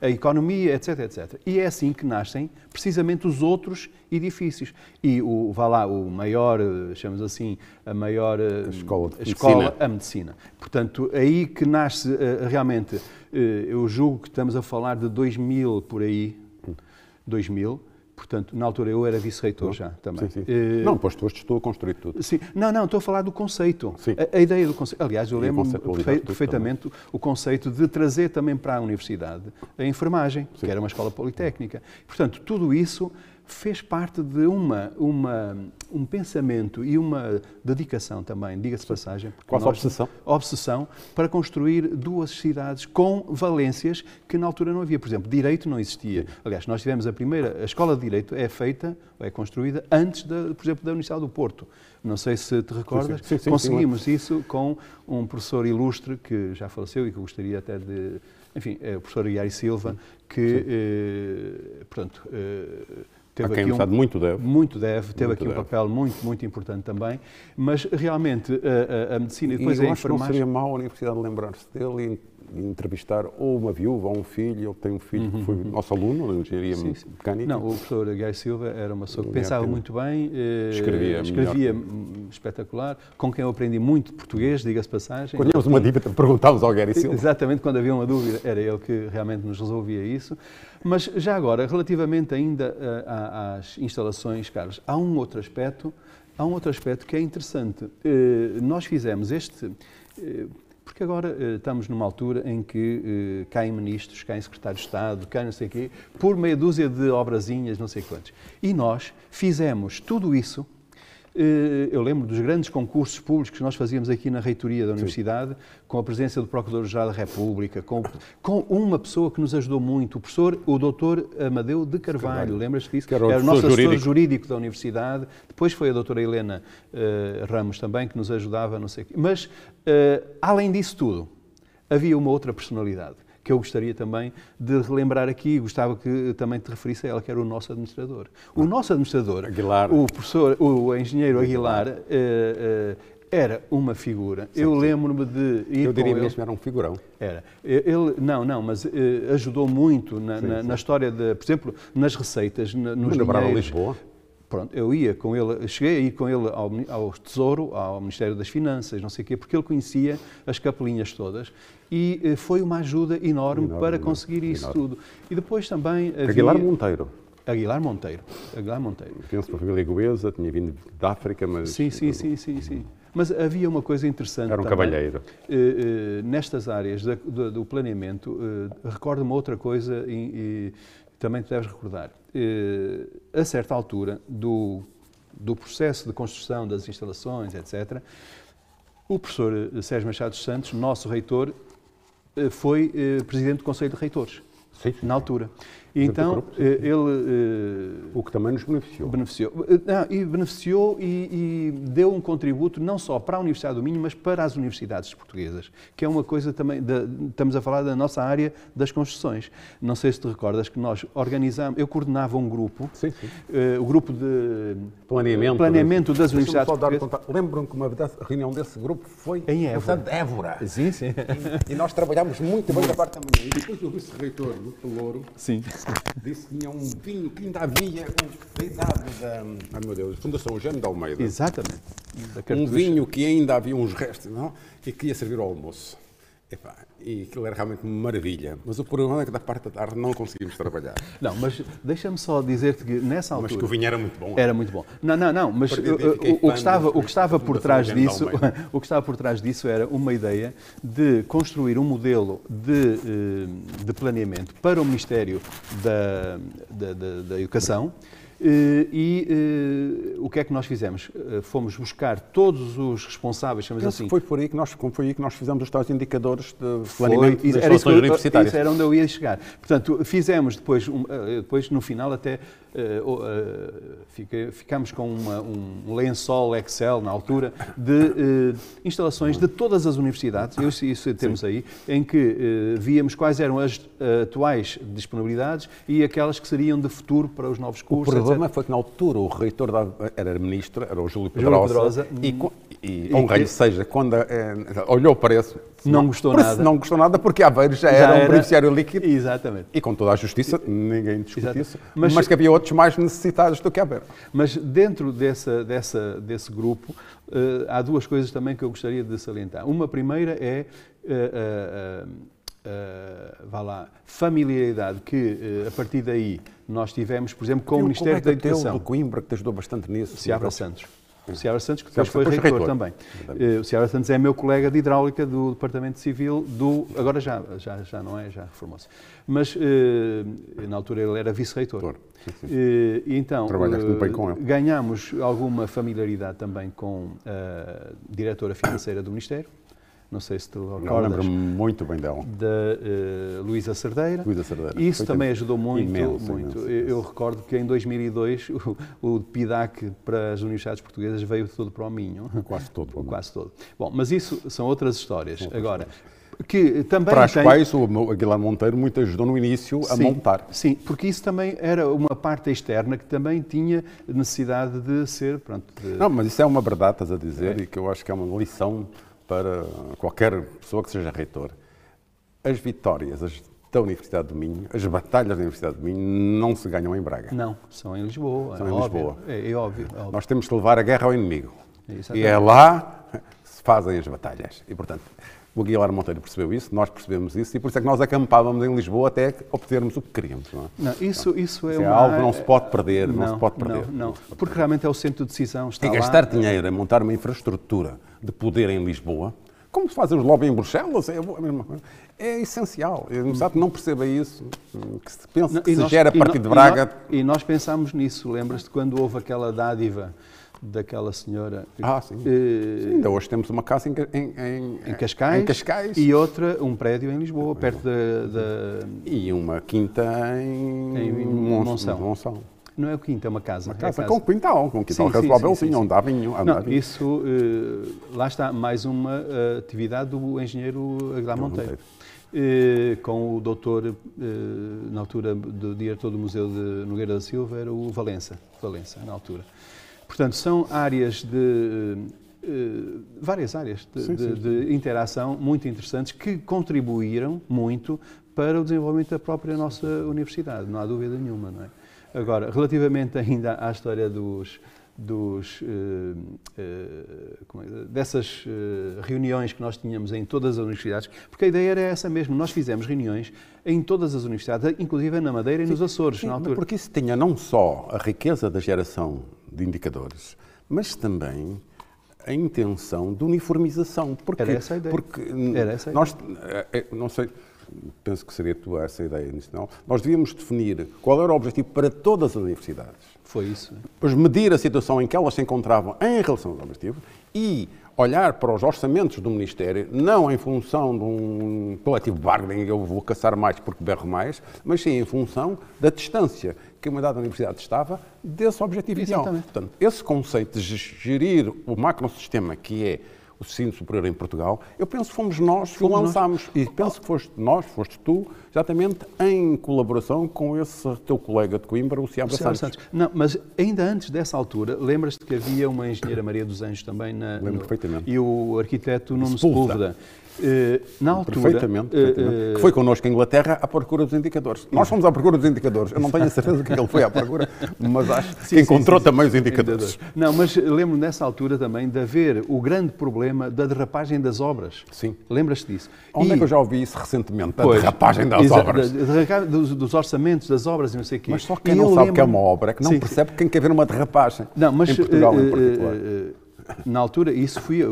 a Economia, etc, etc. E é assim que nascem precisamente os outros edifícios. E o, vá lá, o maior, chamamos assim, a maior a escola, a, escola a medicina. Portanto, aí que nasce uh, realmente, uh, eu julgo que estamos a falar de 2000 por aí, 2000, Portanto, na altura eu era vice-reitor já também. Sim, sim. Uh, não, pois tu estou a construir tudo. Sim. Não, não, estou a falar do conceito. A, a, ideia do conceito. Aliás, eu lembro perfe perfeitamente o conceito de trazer também para a universidade a enfermagem, sim. que era uma escola politécnica. Portanto, tudo isso fez parte de uma, uma, um pensamento e uma dedicação também, diga-se passagem. Quase nós, obsessão. Obsessão para construir duas cidades com valências que na altura não havia. Por exemplo, direito não existia. Sim. Aliás, nós tivemos a primeira, a escola de direito é feita, é construída antes, da, por exemplo, da Universidade do Porto. Não sei se te recordas, sim, sim, conseguimos isso com um professor ilustre que já faleceu e que gostaria até de. Enfim, é o professor Iari Silva, que, eh, portanto. Eh, teve a quem aqui um, muito deve. Muito deve, teve muito aqui deve. um papel muito, muito importante também, mas realmente a, a, a medicina e depois e a enfermagem... não seria mau a Universidade lembrar-se dele entrevistar ou uma viúva ou um filho, ele tem um filho uhum, que foi uhum. nosso aluno na engenharia sim, sim. mecânica. Não, o professor Gai Silva era uma pessoa que pensava muito bem, eh, escrevia, escrevia espetacular, com quem eu aprendi muito português, diga-se passagem. Quando tínhamos uma dívida, perguntávamos ao Gary Silva. Exatamente, quando havia uma dúvida, era ele que realmente nos resolvia isso. Mas já agora, relativamente ainda uh, às instalações, Carlos, há um outro aspecto, há um outro aspecto que é interessante. Uh, nós fizemos este, uh, porque agora estamos numa altura em que caem ministros, caem secretários de Estado, caem não sei o quê, por meia dúzia de obrazinhas, não sei quantos. E nós fizemos tudo isso eh, eu lembro dos grandes concursos públicos que nós fazíamos aqui na reitoria da Universidade, Sim. com a presença do Procurador-Geral da República, com, com, uma pessoa que nos ajudou muito, o professor, o doutor Amadeu de Carvalho, lembras-te disso? Que era o, era o nosso jurídico. assessor jurídico da Universidade, depois foi a doutora Helena uh, Ramos também, que nos ajudava, não sei o quê. Mas, uh, além disso tudo, havia uma outra personalidade que eu gostaria também de relembrar aqui, gostava que também te referisse a ela, que era o nosso administrador. O nosso administrador, Aguilar. o professor, o engenheiro Aguilar, uh, uh, era uma figura. Sim, eu lembro-me de ir Eu diria mesmo que era um figurão. Era. Ele, não, não, mas uh, ajudou muito na, sim, na, sim. na, história de, por exemplo, nas receitas, nos dinheiros. Lisboa. Pronto, eu ia com ele, cheguei a ir com ele ao, ao, Tesouro, ao Ministério das Finanças, não sei o quê, porque ele conhecia as capelinhas todas e eh, foi uma ajuda enorme, enorme para conseguir enorme, isso tudo. E depois também havia... Aguilar Monteiro. Aguilar Monteiro. Aguilar Monteiro. Penso para a família goesa, tinha vindo da África, mas... Sim, sim, sim, sim, sim. Mas havia uma coisa interessante Era um também, cavalheiro. Eh, eh, nestas áreas da, do, do, planeamento, recordo-me outra coisa também te deves recordar. Eh, a certa altura do, do processo de construção das instalações, etc., o professor eh, Sérgio Machado Santos, nosso reitor, eh, foi presidente do Conselho de Reitores. sim, sim. na altura. E então, eh, ele... Eh, o que também nos beneficiou. Beneficiou. Eh, não, e beneficiou e, e, deu um contributo não só para a Universidade do Minho, mas para as universidades portuguesas, que é uma coisa também, de, estamos a falar da nossa área das construções. Não sei se te recordas que nós organizamos, eu coordenava um grupo, sim, sim. Uh, o grupo de planeamento, planeamento das universidades portuguesas. Lembram que uma reunião desse grupo foi em Évora. De Évora. Sim, sim. E, e nós trabalhámos muito bem da parte da manhã. E depois o vice-reitor do Pelouro sim disse que tinha um vinho que ainda havia idade da ai meu Deus, Fundação Eugênio de Almeida. Exatamente. Um vinho que ainda havia uns restos não? e que ia servir ao almoço. Epá, e aquilo era realmente uma maravilha. Mas o problema é que da parte da tarde não conseguimos trabalhar. [laughs] Não, mas deixa-me só dizer-te que nessa altura... Mas que o vinho era muito bom. Era muito bom. Não, não, não, mas o, o, que estava, o que estava por trás disso, [laughs] o que estava por trás disso era uma ideia de construir um modelo de, eh, de planeamento para o Ministério da, da, da, da Educação eh, e uh, o que é que nós fizemos? Uh, fomos buscar todos os responsáveis, chamamos assim. Foi por aí que nós, foi aí que nós fizemos os tais indicadores de planeamento foi, das era universitárias. Isso era onde eu ia chegar. Portanto, fizemos depois, depois no final até uh, fica, ficamos com uma, um lençol Excel na altura de uh, instalações de todas as universidades, isso, isso temos Sim. aí, em que víamos quais eram as atuais disponibilidades e aquelas que seriam de futuro para os novos cursos. O problema etc. foi que na altura o reitor da, era ministro, era o Júlio Pedrosa, Júlio Pedrosa e, e, e seja, quando é, olhou para isso, não, não gostou nada. Não gostou nada porque Aveiro já, já era, era um beneficiário líquido. Exatamente. E com toda a justiça, ninguém discute isso. Mas, mas, que havia outros mais necessitados do que Aveiro. Mas dentro dessa, dessa, desse grupo, uh, há duas coisas também que eu gostaria de salientar. Uma primeira é. Uh, uh, Uh, vá lá, familiaridade que uh, a partir daí nós tivemos, por exemplo, com o Ministério é da Educação. O Coimbra que te ajudou bastante nisso. Seabra Santos. O Ciara Santos, que depois foi reitor, reitor, também. Uh, o Ciara Santos é meu colega de hidráulica do Departamento Civil do. Agora já, já, já não é, já reformou-se. Mas uh, na altura ele era vice-reitor. Uh, então, ganhamos alguma familiaridade também com a diretora financeira do Ministério não sei se te recordas. lembro-me muito bem dela. Da uh, Luísa Cerdeira. Luísa Cerdeira. Isso Foi também ajudou muito. Imenso, muito. Imenso. Eu, eu, recordo que em 2002 [laughs] o, o PIDAC para as universidades portuguesas veio todo para o Minho. Quase todo. [laughs] Quase todo. Bom, mas isso são outras histórias. Outras Agora, histórias. Que também para as tem... quais o Aguilar Monteiro muito ajudou no início a sim, montar. Sim, porque isso também era uma parte externa que também tinha necessidade de ser. Pronto, de... Não, mas isso é uma verdade, estás a dizer, é. e que eu acho que é uma lição para qualquer pessoa que seja reitor. As vitórias as, da Universidade do Minho, as batalhas da Universidade do Minho não se ganham em Braga. Não, são em Lisboa. São é em óbvio, Lisboa. É, é, óbvio, é, óbvio, Nós temos que levar a guerra ao inimigo. E é lá que se fazem as batalhas. E, portanto, o Aguilar Monteiro percebeu isso, nós percebemos isso, e por isso é que nós acampávamos em Lisboa até obtermos o que queríamos. Não, é? não isso, isso é, é uma... algo que não se pode perder, não, não se pode perder. Não, não, porque realmente é o centro de decisão. Está e gastar lá... dinheiro em montar uma infraestrutura de poder em Lisboa, como se fazem os lobby em Bruxelas, é a mesma coisa. É essencial. Eu não perceba isso, que se pensa que se nós, gera a partir de Braga. E nós, e nós pensámos nisso, lembras-te quando houve aquela dádiva daquela senhora. Ah, sim. Uh, sim ainda hoje temos uma casa em, em, em, Cascais, em, Cascais, e outra, um prédio em Lisboa, perto da. da... E uma quinta em, em Monção. Monção. Não é o quinto, é uma casa. Uma casa, é casa. com quintal, com quintal razoável, sim, sim, sim, vinho. Não, isso, uh, lá está, mais uma uh, atividade do engenheiro Aguilar Monteiro. Uh, com o doutor, na altura do diretor do Museu de Nogueira da Silva, era o Valença, Valença na altura. Portanto, são áreas de várias áreas de, sim, de, de, interação muito interessantes que contribuíram muito para o desenvolvimento da própria nossa universidade, não há dúvida nenhuma, não é? Agora, relativamente ainda à história dos, dos, uh, uh, é, dessas uh, reuniões que nós tínhamos em todas as universidades, porque a ideia era essa mesmo. Nós fizemos reuniões em todas as universidades, inclusive na Madeira e nos Açores, sim, na altura. Porque isso tinha não só a riqueza da geração de indicadores, mas também a intenção de uniformização. Porque, era essa a ideia. Porque era essa a nós, não sei, penso que seria tua essa ideia inicial, nós devíamos definir qual era o objetivo para todas as universidades. Foi isso. Depois medir a situação em que elas se encontravam em relação ao objetivo e olhar para os orçamentos do Ministério, não em função de um coletivo bargaining, eu vou caçar mais porque berro mais, mas sim em função da distância que uma dada universidade estava desse objetivo ideal. Portanto, esse conceito de gerir o macrosistema que é o ensino superior em Portugal, eu penso que fomos nós que o lançámos. E penso que foste nós, foste tu, exatamente em colaboração com esse teu colega de Coimbra, o Ciabra Santos. Santos. Não, mas ainda antes dessa altura, lembras-te que havia uma engenheira Maria dos Anjos também na. Lembro no, perfeitamente. E o arquiteto Nuno Sepúlveda. Uh, na altura. Perfeitamente. perfeitamente. Uh, que foi connosco em Inglaterra à procura dos indicadores. Nós fomos à procura dos indicadores. Eu não tenho a certeza que ele foi à procura, mas acho [laughs] que sim, encontrou sim, sim, também os indicadores. Não, mas lembro nessa altura também de haver o grande problema da derrapagem das obras. Sim. Lembras-te disso? Onde e... é que eu já ouvi isso recentemente? Pois, derrapagem das obras. dos, dos, orçamentos das obras e não sei o quê. Mas só quem e não sabe lembro... que é uma obra é que não percebe que tem que haver uma derrapagem. Não, mas, em Portugal, uh, em particular. Na altura, isso foi,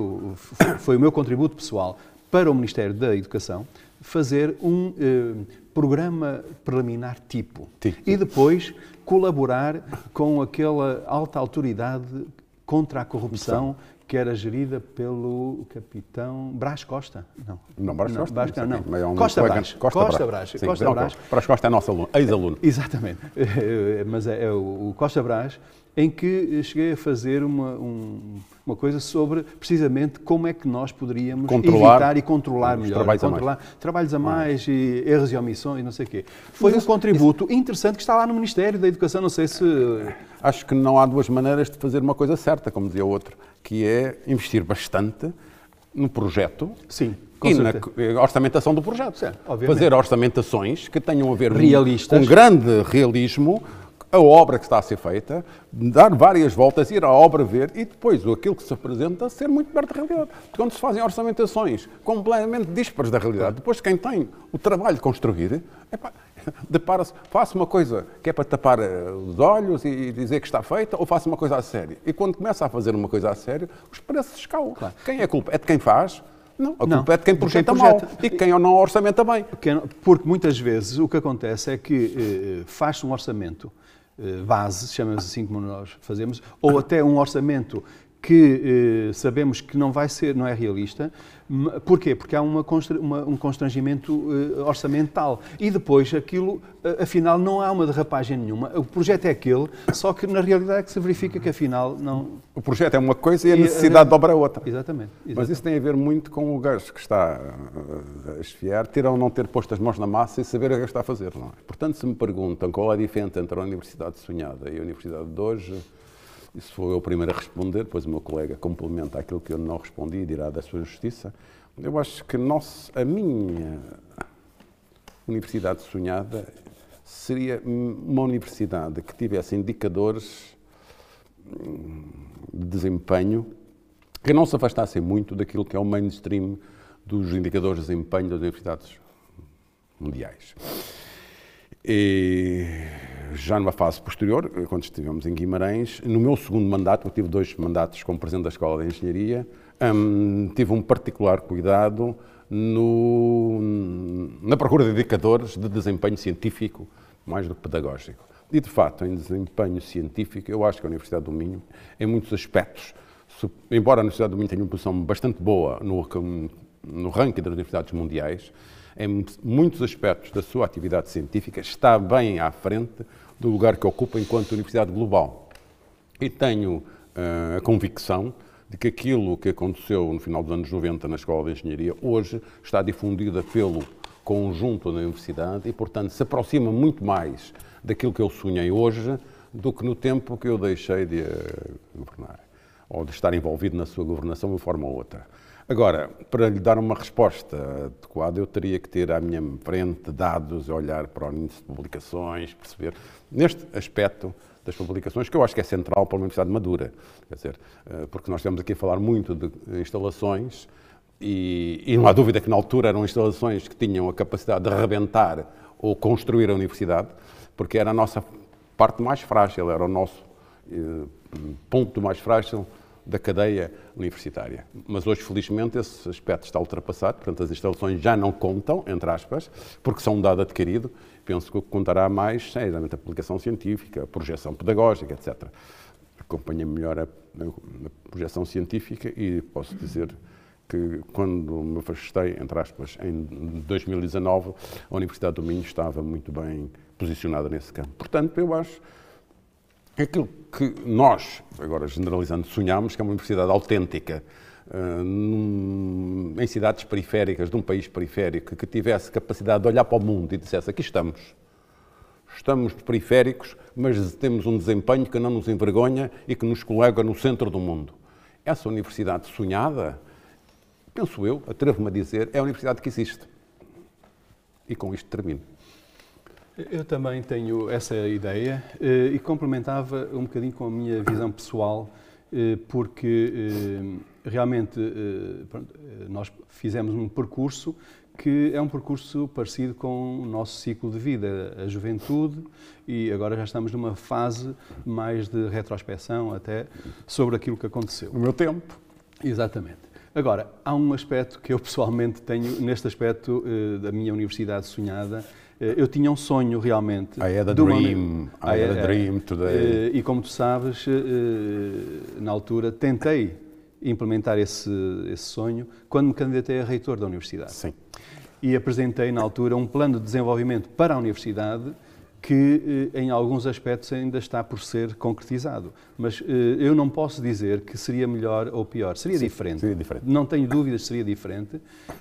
foi o meu contributo pessoal para o Ministério da Educação fazer um eh, programa preliminar tipo sim, e depois colaborar com aquela alta autoridade contra a corrupção que era gerida pelo capitão Brás Costa. Não, não Brás Costa. Brás, não, não. É um Costa, Brás. Costa, Costa Brás. Sim, Costa Brás. Brás Costa é nosso aluno, ex-aluno. Exatamente. Mas é, é o Costa Brás em que cheguei a fazer uma, um, uma coisa sobre precisamente como é que nós poderíamos controlar, evitar e controlar melhor. Trabalhos controlar a mais. Trabalhos a mais, e erros e omissões e não sei o quê. Foi Mas um contributo isso... interessante que está lá no Ministério da Educação, não sei se... Acho que não há duas maneiras de fazer uma coisa certa, como dizia o outro, que é investir bastante no projeto. Sim. e certeza. na orçamentação do projeto. Certo, Fazer orçamentações que tenham a ver Realistas. com grande realismo a obra que está a ser feita, dar várias voltas, ir à obra ver e depois aquilo que se apresenta ser muito perto da realidade. Quando se fazem orçamentações completamente dispares da realidade, depois quem tem o trabalho de construir, [laughs] depara-se, faça uma coisa que é para tapar eh, os olhos e dizer que está feita, ou faça uma coisa a sério. E quando começa a fazer uma coisa a sério, os preços escalam. Claro. Quem é a culpa? É de quem faz? Não, a não, culpa é de quem projeta, quem projeta. mal e quem não orçamenta bem. Porque muitas vezes o que acontece é que eh, faz-se um orçamento eh, base, chamamos assim como nós fazemos, ou até um orçamento que eh, sabemos que não vai ser, não é realista. Porquê? Porque há uma, uma, um constrangimento eh, orçamental. E depois aquilo, eh, afinal, não há uma derrapagem nenhuma. O projeto é aquele, só que na realidade é que se verifica que afinal não. O projeto é uma coisa e a necessidade e, de obra é outra. Exatamente, exatamente, Mas isso tem a ver muito com o gajo que está a esfiar, ter ou não ter posto as mãos na massa e saber o que está a fazer. Não é? Portanto, se me perguntam qual é a diferença entre a Universidade Sonhada e a Universidade de hoje isso foi eu o primeiro a responder, depois o meu colega complementa aquilo que eu não respondi e dirá da sua justiça. Eu acho que nosso, a minha universidade sonhada seria uma universidade que tivesse indicadores hum, de desempenho que não se afastassem muito daquilo que é o mainstream dos indicadores de desempenho das universidades mundiais. E já numa fase posterior, quando estivemos em Guimarães, no meu segundo mandato, eu tive dois mandatos como Presidente da Escola de Engenharia, um, tive um particular cuidado no, na procura de indicadores de desempenho científico mais do que pedagógico. E, de facto, em desempenho científico, eu acho que a Universidade do Minho, em muitos aspectos, embora a Universidade do Minho tenha uma posição bastante boa no, no ranking das universidades mundiais, em muitos aspectos da sua atividade científica, está bem à frente do lugar que ocupa enquanto Universidade Global. E tenho uh, a convicção de que aquilo que aconteceu no final dos anos 90 na Escola de Engenharia, hoje está difundida pelo conjunto da Universidade e, portanto, se aproxima muito mais daquilo que eu sonhei hoje do que no tempo que eu deixei de uh, governar, ou de estar envolvido na sua governação de uma forma ou outra. Agora, para lhe dar uma resposta adequada, eu teria que ter à minha frente dados, olhar para o índice de publicações, perceber. Neste aspecto das publicações, que eu acho que é central para uma universidade madura, quer dizer, eh, porque nós estamos aqui a falar muito de instalações e, e não há dúvida que na altura eram instalações que tinham a capacidade de arrebentar ou construir a universidade, porque era a nossa parte mais frágil, era o nosso eh, ponto mais frágil da cadeia universitária. Mas hoje, felizmente, esse aspecto está ultrapassado, portanto, as instalações já não contam, entre aspas, porque são um dado adquirido. Penso que o que contará mais é exatamente a aplicação científica, a projeção pedagógica, etc. acompanha melhor a, a projeção científica e posso dizer que quando me afastei, entre aspas, em 2019, a Universidade do Minho estava muito bem posicionada nesse campo. Portanto, eu acho aquilo que nós, agora generalizando, sonhámos, que é uma universidade autêntica, uh, num, em cidades periféricas, de um país periférico, que tivesse capacidade de olhar para o mundo e dissesse: aqui estamos. Estamos periféricos, mas temos um desempenho que não nos envergonha e que nos colega no centro do mundo. Essa universidade sonhada, penso eu, atrevo-me a dizer, é a universidade que existe. E com isto termino. Eu também tenho essa ideia eh, e complementava um bocadinho com a minha visão pessoal, eh, porque eh, realmente nós fizemos um percurso que é um percurso parecido com o nosso ciclo de vida, a juventude, e agora já estamos numa fase mais de retrospecção até sobre aquilo que aconteceu. No meu tempo. Exatamente. Agora, há um aspecto que eu pessoalmente tenho, neste aspecto da minha universidade sonhada, eu tinha um sonho realmente. I had a dream, I had a dream today. Eh, e como tu sabes, eh, na altura tentei implementar esse, esse sonho quando me candidatei a reitor da universidade. Sim. E apresentei na altura um plano de desenvolvimento para a universidade que eh, em alguns aspectos ainda está por ser concretizado. Mas eh, eu não posso dizer que seria melhor ou pior. Seria Sim, diferente. Seria diferente. Não tenho dúvidas seria diferente,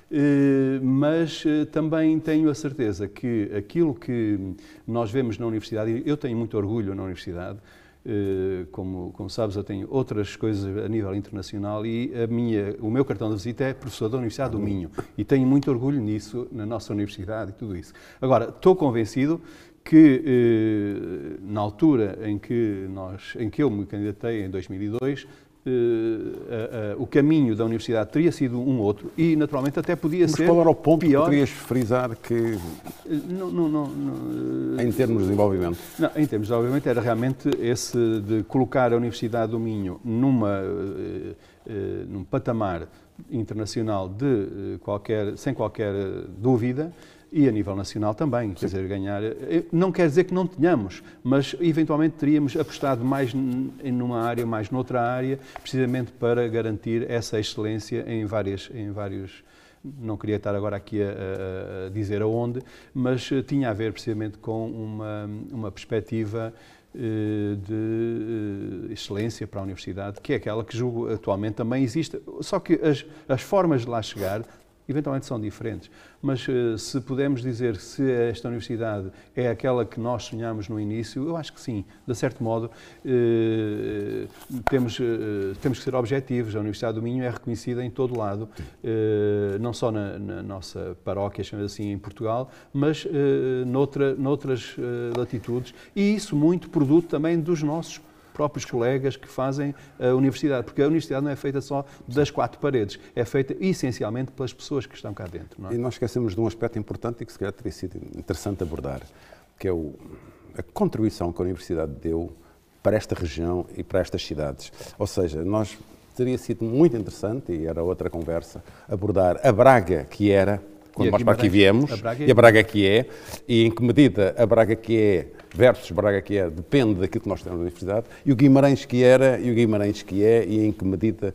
eh, mas também tenho a certeza que aquilo que nós vemos na universidade, eu tenho muito orgulho na universidade, como, como, sabes, eu tenho outras coisas a nível internacional e a minha, o meu cartão de visita é professor da Universidade do Minho e tenho muito orgulho nisso, na nossa universidade e tudo isso. Agora, estou convencido que eh, na altura em que nós, em que eu me candidatei em 2002, eh, o caminho da universidade teria sido um outro e naturalmente até podia Mas ser qual era o ponto pior. que querias frisar que não, não, não, não, em termos de desenvolvimento? Não, em termos de desenvolvimento era realmente esse de colocar a Universidade do Minho numa eh, num patamar internacional de qualquer sem qualquer dúvida e a nível nacional também, quer dizer, ganhar. Eh, não quer dizer que não tenhamos, mas eventualmente teríamos apostado mais numa área, mais noutra área, precisamente para garantir essa excelência em várias, em vários. Não queria estar agora aqui a, a dizer aonde, mas eh, tinha a ver precisamente com uma, uma perspectiva eh, de excelência para a universidade, que é aquela que julgo atualmente também existe. Só que as, as formas de lá chegar eventualmente são diferentes. Mas eh, se pudermos dizer se esta universidade é aquela que nós sonhámos no início, eu acho que sim. De certo modo, eh, temos, eh, temos que ser objetivos. A Universidade do Minho é reconhecida em todo lado, não só na, na nossa paróquia, chamamos assim, em Portugal, mas noutra, noutras latitudes. E isso muito produto também dos nossos próprios colegas que fazem a universidade, porque a universidade não é feita só das quatro paredes, é feita essencialmente pelas pessoas que estão cá dentro. É? E nós esquecemos de um aspecto importante e que se calhar teria sido interessante abordar, que é o, a contribuição que a universidade deu para esta região e para estas cidades. Ou seja, nós teria sido muito interessante, e era outra conversa, abordar a Braga que era, quando nós para aqui viemos, a Braga e a Braga que é, e em que medida a Braga que é versus Braga que é, depende daquilo que nós temos na universidade, e o Guimarães que era e o Guimarães que é, e em que medida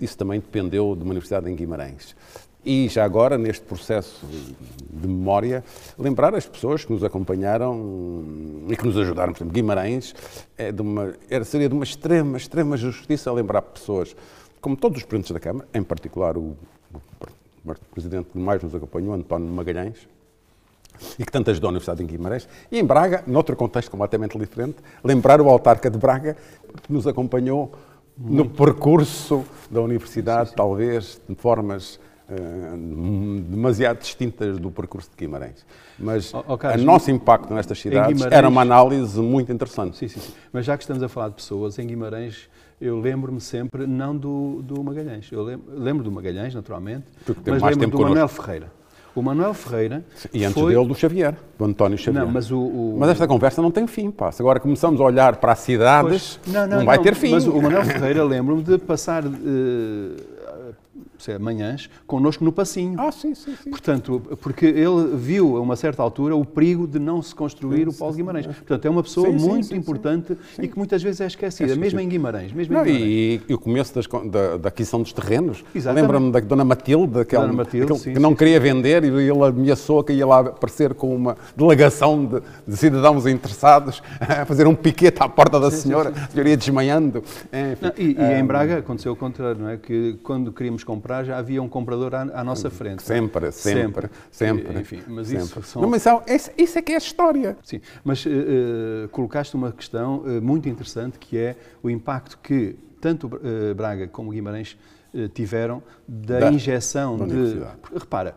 isso também dependeu de uma universidade em Guimarães. E já agora, neste processo de memória, lembrar as pessoas que nos acompanharam e que nos ajudaram. Por exemplo, Guimarães é de uma, era, seria de uma extrema, extrema justiça lembrar pessoas, como todos os presidentes da Câmara, em particular o, o presidente que mais nos acompanhou, António Magalhães, e que tanto ajudou a Universidade em Guimarães. E em Braga, noutro contexto completamente diferente, lembrar o autarca de Braga, que nos acompanhou Muito. no percurso da Universidade, sim, sim. talvez de formas uh, demasiado distintas do percurso de Guimarães. Mas o nosso impacto nestas cidades era uma análise muito interessante. Sim, sim, sim. Mas já que estamos a falar de pessoas, em Guimarães eu lembro-me sempre, não do, do Magalhães, eu lembro, lembro do Magalhães, naturalmente, mas lembro do Manuel Ferreira. O Manuel Ferreira. E antes foi... dele do Xavier, do António Xavier. Não, mas, o, o... mas esta conversa não tem fim, pá. Se agora começamos a olhar para as cidades, pois, não, não, não, vai ter fim. Mas o Manuel Ferreira, lembro-me de passar. Uh, manhãs, connosco no passinho. Ah, sim, sim, sim. Portanto, porque ele viu a uma certa altura o perigo de não se construir o Paulo Guimarães. Portanto, é uma pessoa Sim, sim, muito sim, sim. importante e que muitas vezes é esquecida, mesmo em Guimarães. Mesmo em Não, Guimarães. e, e o começo das da, da aquisição dos terrenos. Exatamente. Lembra-me da Dona Matilde, aquela, Dona Matilde, aquele sim, que não sim, queria vender e ele ameaçou que ia lá aparecer com uma delegação de, de cidadãos interessados [laughs] a fazer um piquete à porta da senhora, a senhora ia desmaiando. Enfim, Não, e, e ah, em Braga aconteceu o contrário, não é? Que quando queríamos comprar já havia um comprador à, à nossa frente. Sempre, sempre, sempre. E, Enfim, mas sempre. isso são... Não, mas isso, isso- é que é a história. Sim, mas eh, colocaste uma questão eh, muito interessante que é o impacto que tanto eh, Braga como Guimarães tiveram da, Da- injeção da de. Repara,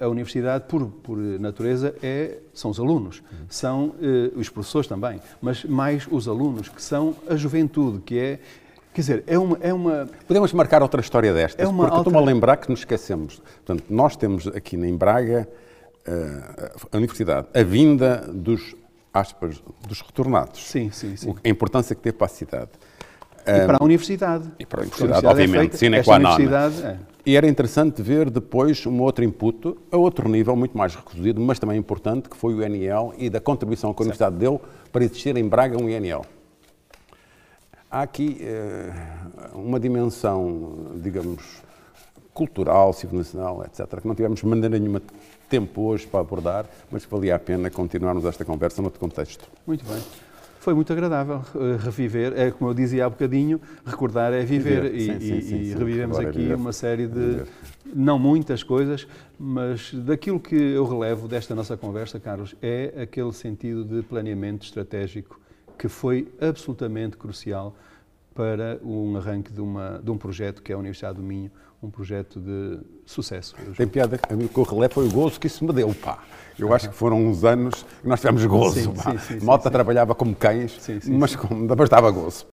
a universidade, por, por natureza, é, são os alunos, são eh, os professores também, mas mais os alunos, que são a juventude, que é. Quer dizer, é uma. É uma Podemos marcar outra história destas, É uma porque estou-me a lembrar que nos esquecemos. Portanto, nós temos aqui em Braga eh, a universidade, a vinda dos, aspas, dos retornados. sim, sim, sim. A importância que teve para a cidade. E para a universidade. E para a Porque universidade, é obviamente, feita- sine qua non. universidade é. E era interessante ver depois um outro input, a outro nível, muito mais reduzido, mas também importante, que foi o INL e da contribuição que a Universidade deu para existir em Braga um INL. Há aqui eh, uma dimensão, digamos, cultural, civilizacional, etc., que não tivemos maneira nenhuma tempo hoje para abordar, mas que valia a pena continuarmos esta conversa noutro contexto. Muito bem. Foi muito agradável eh, reviver, é como eu dizia há bocadinho, recordar é viver, Viver, e, sim, sim, e- sim, e sim, revivemos recordar é aqui viver. uma série de, não muitas coisas, mas daquilo que eu relevo desta nossa conversa, Carlos, é aquele sentido de planeamento estratégico que foi absolutamente crucial para um arranque de, uma, de um projeto que é a Universidade do Minho, um projeto de sucesso. Tem piada, a mim o que eu relevo foi o gozo que isso me deu, pá. Eu acho que foram uns anos que nós tivemos gozo, Sim, sim, sim, Malta sim. trabalhava como cães, mas, como, mas dava gozo.